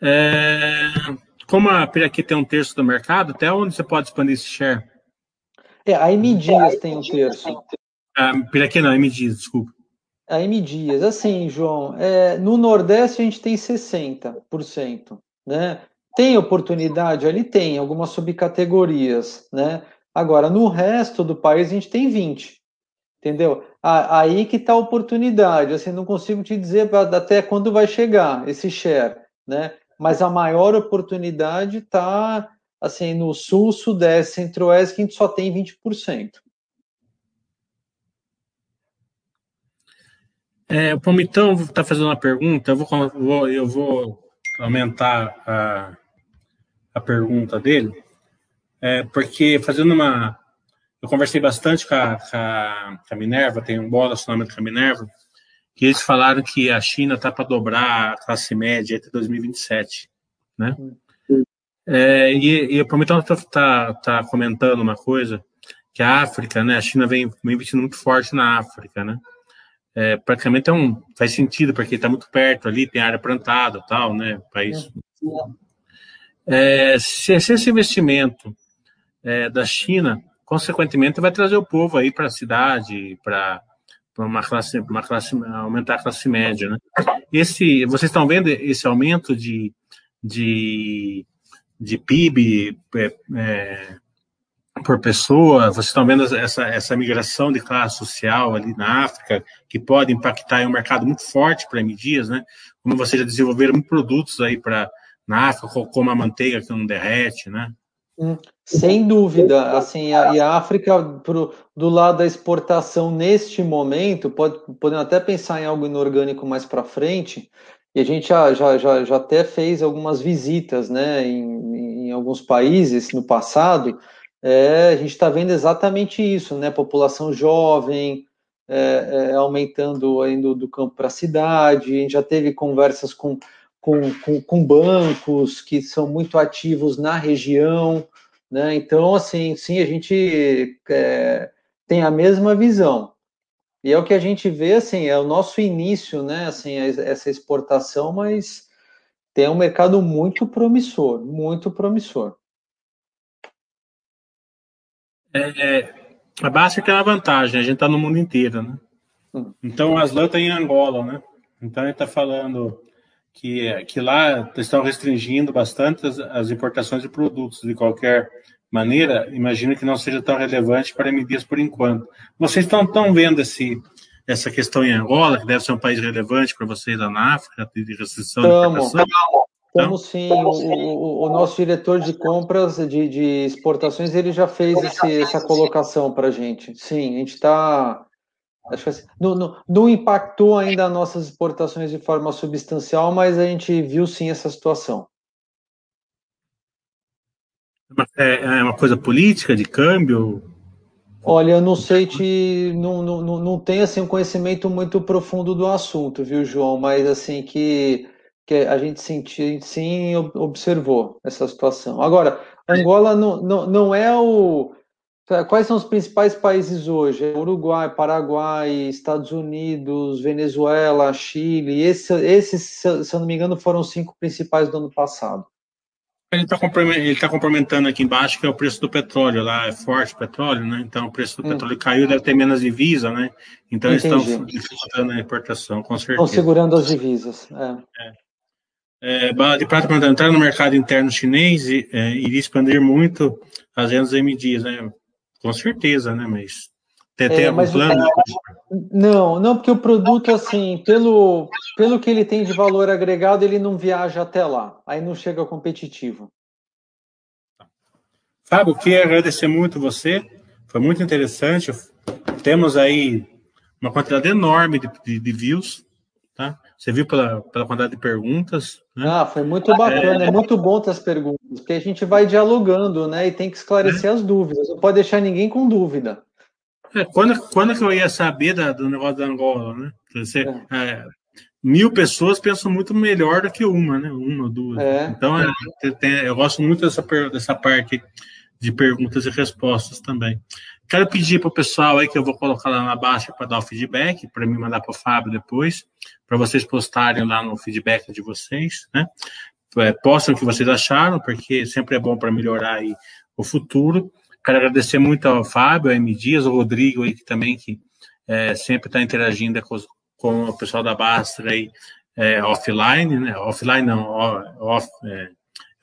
É, como a Piraquê tem um terço do mercado, até onde você pode expandir esse share? É, a M Dias tem um terço. A Piraquê não, a M Dias, desculpa. A M Dias, assim, João, é, no Nordeste a gente tem 60%, né? Tem oportunidade? Ali tem, algumas subcategorias, né? Agora, no resto do país a gente tem 20, entendeu? Aí que está a oportunidade, assim, não consigo te dizer até quando vai chegar esse share, né? Mas a maior oportunidade está, assim, no sul, sudeste, centro-oeste, que a gente só tem 20%. É, o Palmitão está fazendo uma pergunta, eu vou, eu vou aumentar a, a pergunta dele, é, porque fazendo uma. Eu conversei bastante com a, com a, com a Minerva, tem um bom relacionamento com a Minerva, que eles falaram que a China está para dobrar a classe média até 2027, né? É, e, e o Prometão está tá, tá comentando uma coisa, que a África, né? A China vem, vem investindo muito forte na África, né? é, praticamente é um, faz sentido, porque está muito perto ali, tem área plantada tal, né? País. É, se, se esse investimento é, da China, consequentemente, vai trazer o povo aí para a cidade, para uma classe, uma classe, aumentar a classe média, né? Esse, vocês estão vendo esse aumento de, de, de PIB é, é por pessoa, vocês estão vendo essa, essa migração de classe social ali na África, que pode impactar em um mercado muito forte para M né? Como vocês já desenvolveram produtos aí para na África, como a manteiga que não derrete, né? Hum, sem dúvida, assim, a, e a África, pro, do lado da exportação neste momento, pode, até pensar em algo inorgânico mais para frente, e a gente já, já, já, já até fez algumas visitas, né, em, em alguns países no passado, é, a gente está vendo exatamente isso, né? População jovem é, é, aumentando indo do campo para a cidade. A gente já teve conversas com, com, com, com, bancos que são muito ativos na região, né? Então, assim, sim, a gente é, tem a mesma visão. E é o que a gente vê, assim, é o nosso início, né? Assim, essa exportação, mas tem um mercado muito promissor, muito promissor. É, a Basta tem uma vantagem, a gente está no mundo inteiro, né? Hum. Então, o Aslan está em Angola, né? Então, ele está falando que, que lá estão restringindo bastante as, as, importações de produtos de qualquer maneira. Imagino que não seja tão relevante para medidas por enquanto. Vocês estão, estão vendo esse, essa questão em Angola, que deve ser um país relevante para vocês lá na África, de restrição Estamos. de importação? Como sim, o, o, o, nosso diretor de compras de, de exportações ele já fez esse, essa colocação para a gente. Sim, a gente está. Acho que assim, não, não, não, impactou ainda as nossas exportações de forma substancial, mas a gente viu sim essa situação. É, é uma coisa política de câmbio? Olha, eu não sei te. Não, não, não tenho assim, um conhecimento muito profundo do assunto, viu, João? Mas assim que que a gente sentiu, sim observou essa situação. Agora, Angola não, não, não é o quais são os principais países hoje? É Uruguai, Paraguai, Estados Unidos, Venezuela, Chile. Esse, esses, se eu não me engano, foram os cinco principais do ano passado. Ele está tá complementando aqui embaixo que é o preço do petróleo lá, é forte o petróleo, né? Então o preço do hum. petróleo caiu, deve ter menos divisa, né? Então Entendi. eles estão dificultando a importação, com certeza. Estão segurando as divisas. É. É. É, Bala de Prata para entrar no mercado interno chinês e é, iria expandir muito as vendas em dias, né? Com certeza, né? Mas tem, tem é, algum plano? Não, não, porque o produto, assim, pelo, pelo que ele tem de valor agregado, ele não viaja até lá. Aí não chega competitivo. Fábio, queria agradecer muito você. Foi muito interessante. Temos aí uma quantidade enorme de, de, de views. Tá? Você viu pela, pela quantidade de perguntas. Né? Ah, foi muito bacana, é... é... muito bom ter as perguntas, porque a gente vai dialogando, né? E tem que esclarecer é. as dúvidas. Não pode deixar ninguém com dúvida. É, quando, quando que eu ia saber da, do negócio da Angola, né? Você, é. é. mil pessoas pensam muito melhor do que uma, né? Uma, duas. É. Então, tem, eu gosto muito dessa, dessa parte de perguntas e respostas também. Quero pedir para o pessoal aí que eu vou colocar lá na baixa para dar o feedback, para me mandar para o Fábio depois, para vocês postarem lá no feedback de vocês, né? É, postam o que vocês acharam, porque sempre é bom para melhorar aí o futuro. Quero agradecer muito ao Fábio, ao M. Dias, ao Rodrigo aí, que também que é, sempre está interagindo com, com, o pessoal da Bastra aí, é, offline, né? Offline não, off, é,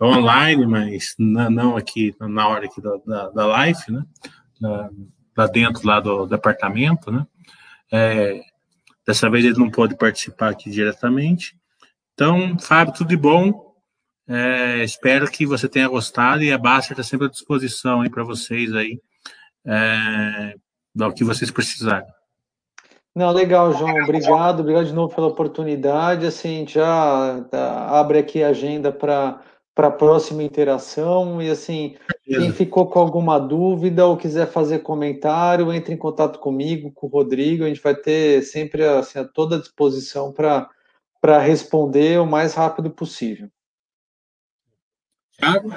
online, mas não aqui na hora aqui da, da, da live, né? Lá dentro lá do departamento, né? É, dessa vez ele não pôde participar aqui diretamente. Então, Fábio, tudo de bom. É, espero que você tenha gostado e a Basta está sempre à disposição aí para vocês aí, é, do que vocês precisarem. Não, legal, João. Obrigado, obrigado de novo pela oportunidade. Assim, já tá, abre aqui a agenda para para a próxima interação. E assim, quem ficou com alguma dúvida ou quiser fazer comentário, entre em contato comigo, com o Rodrigo. A gente vai ter sempre assim, a toda disposição para responder o mais rápido possível. Thiago?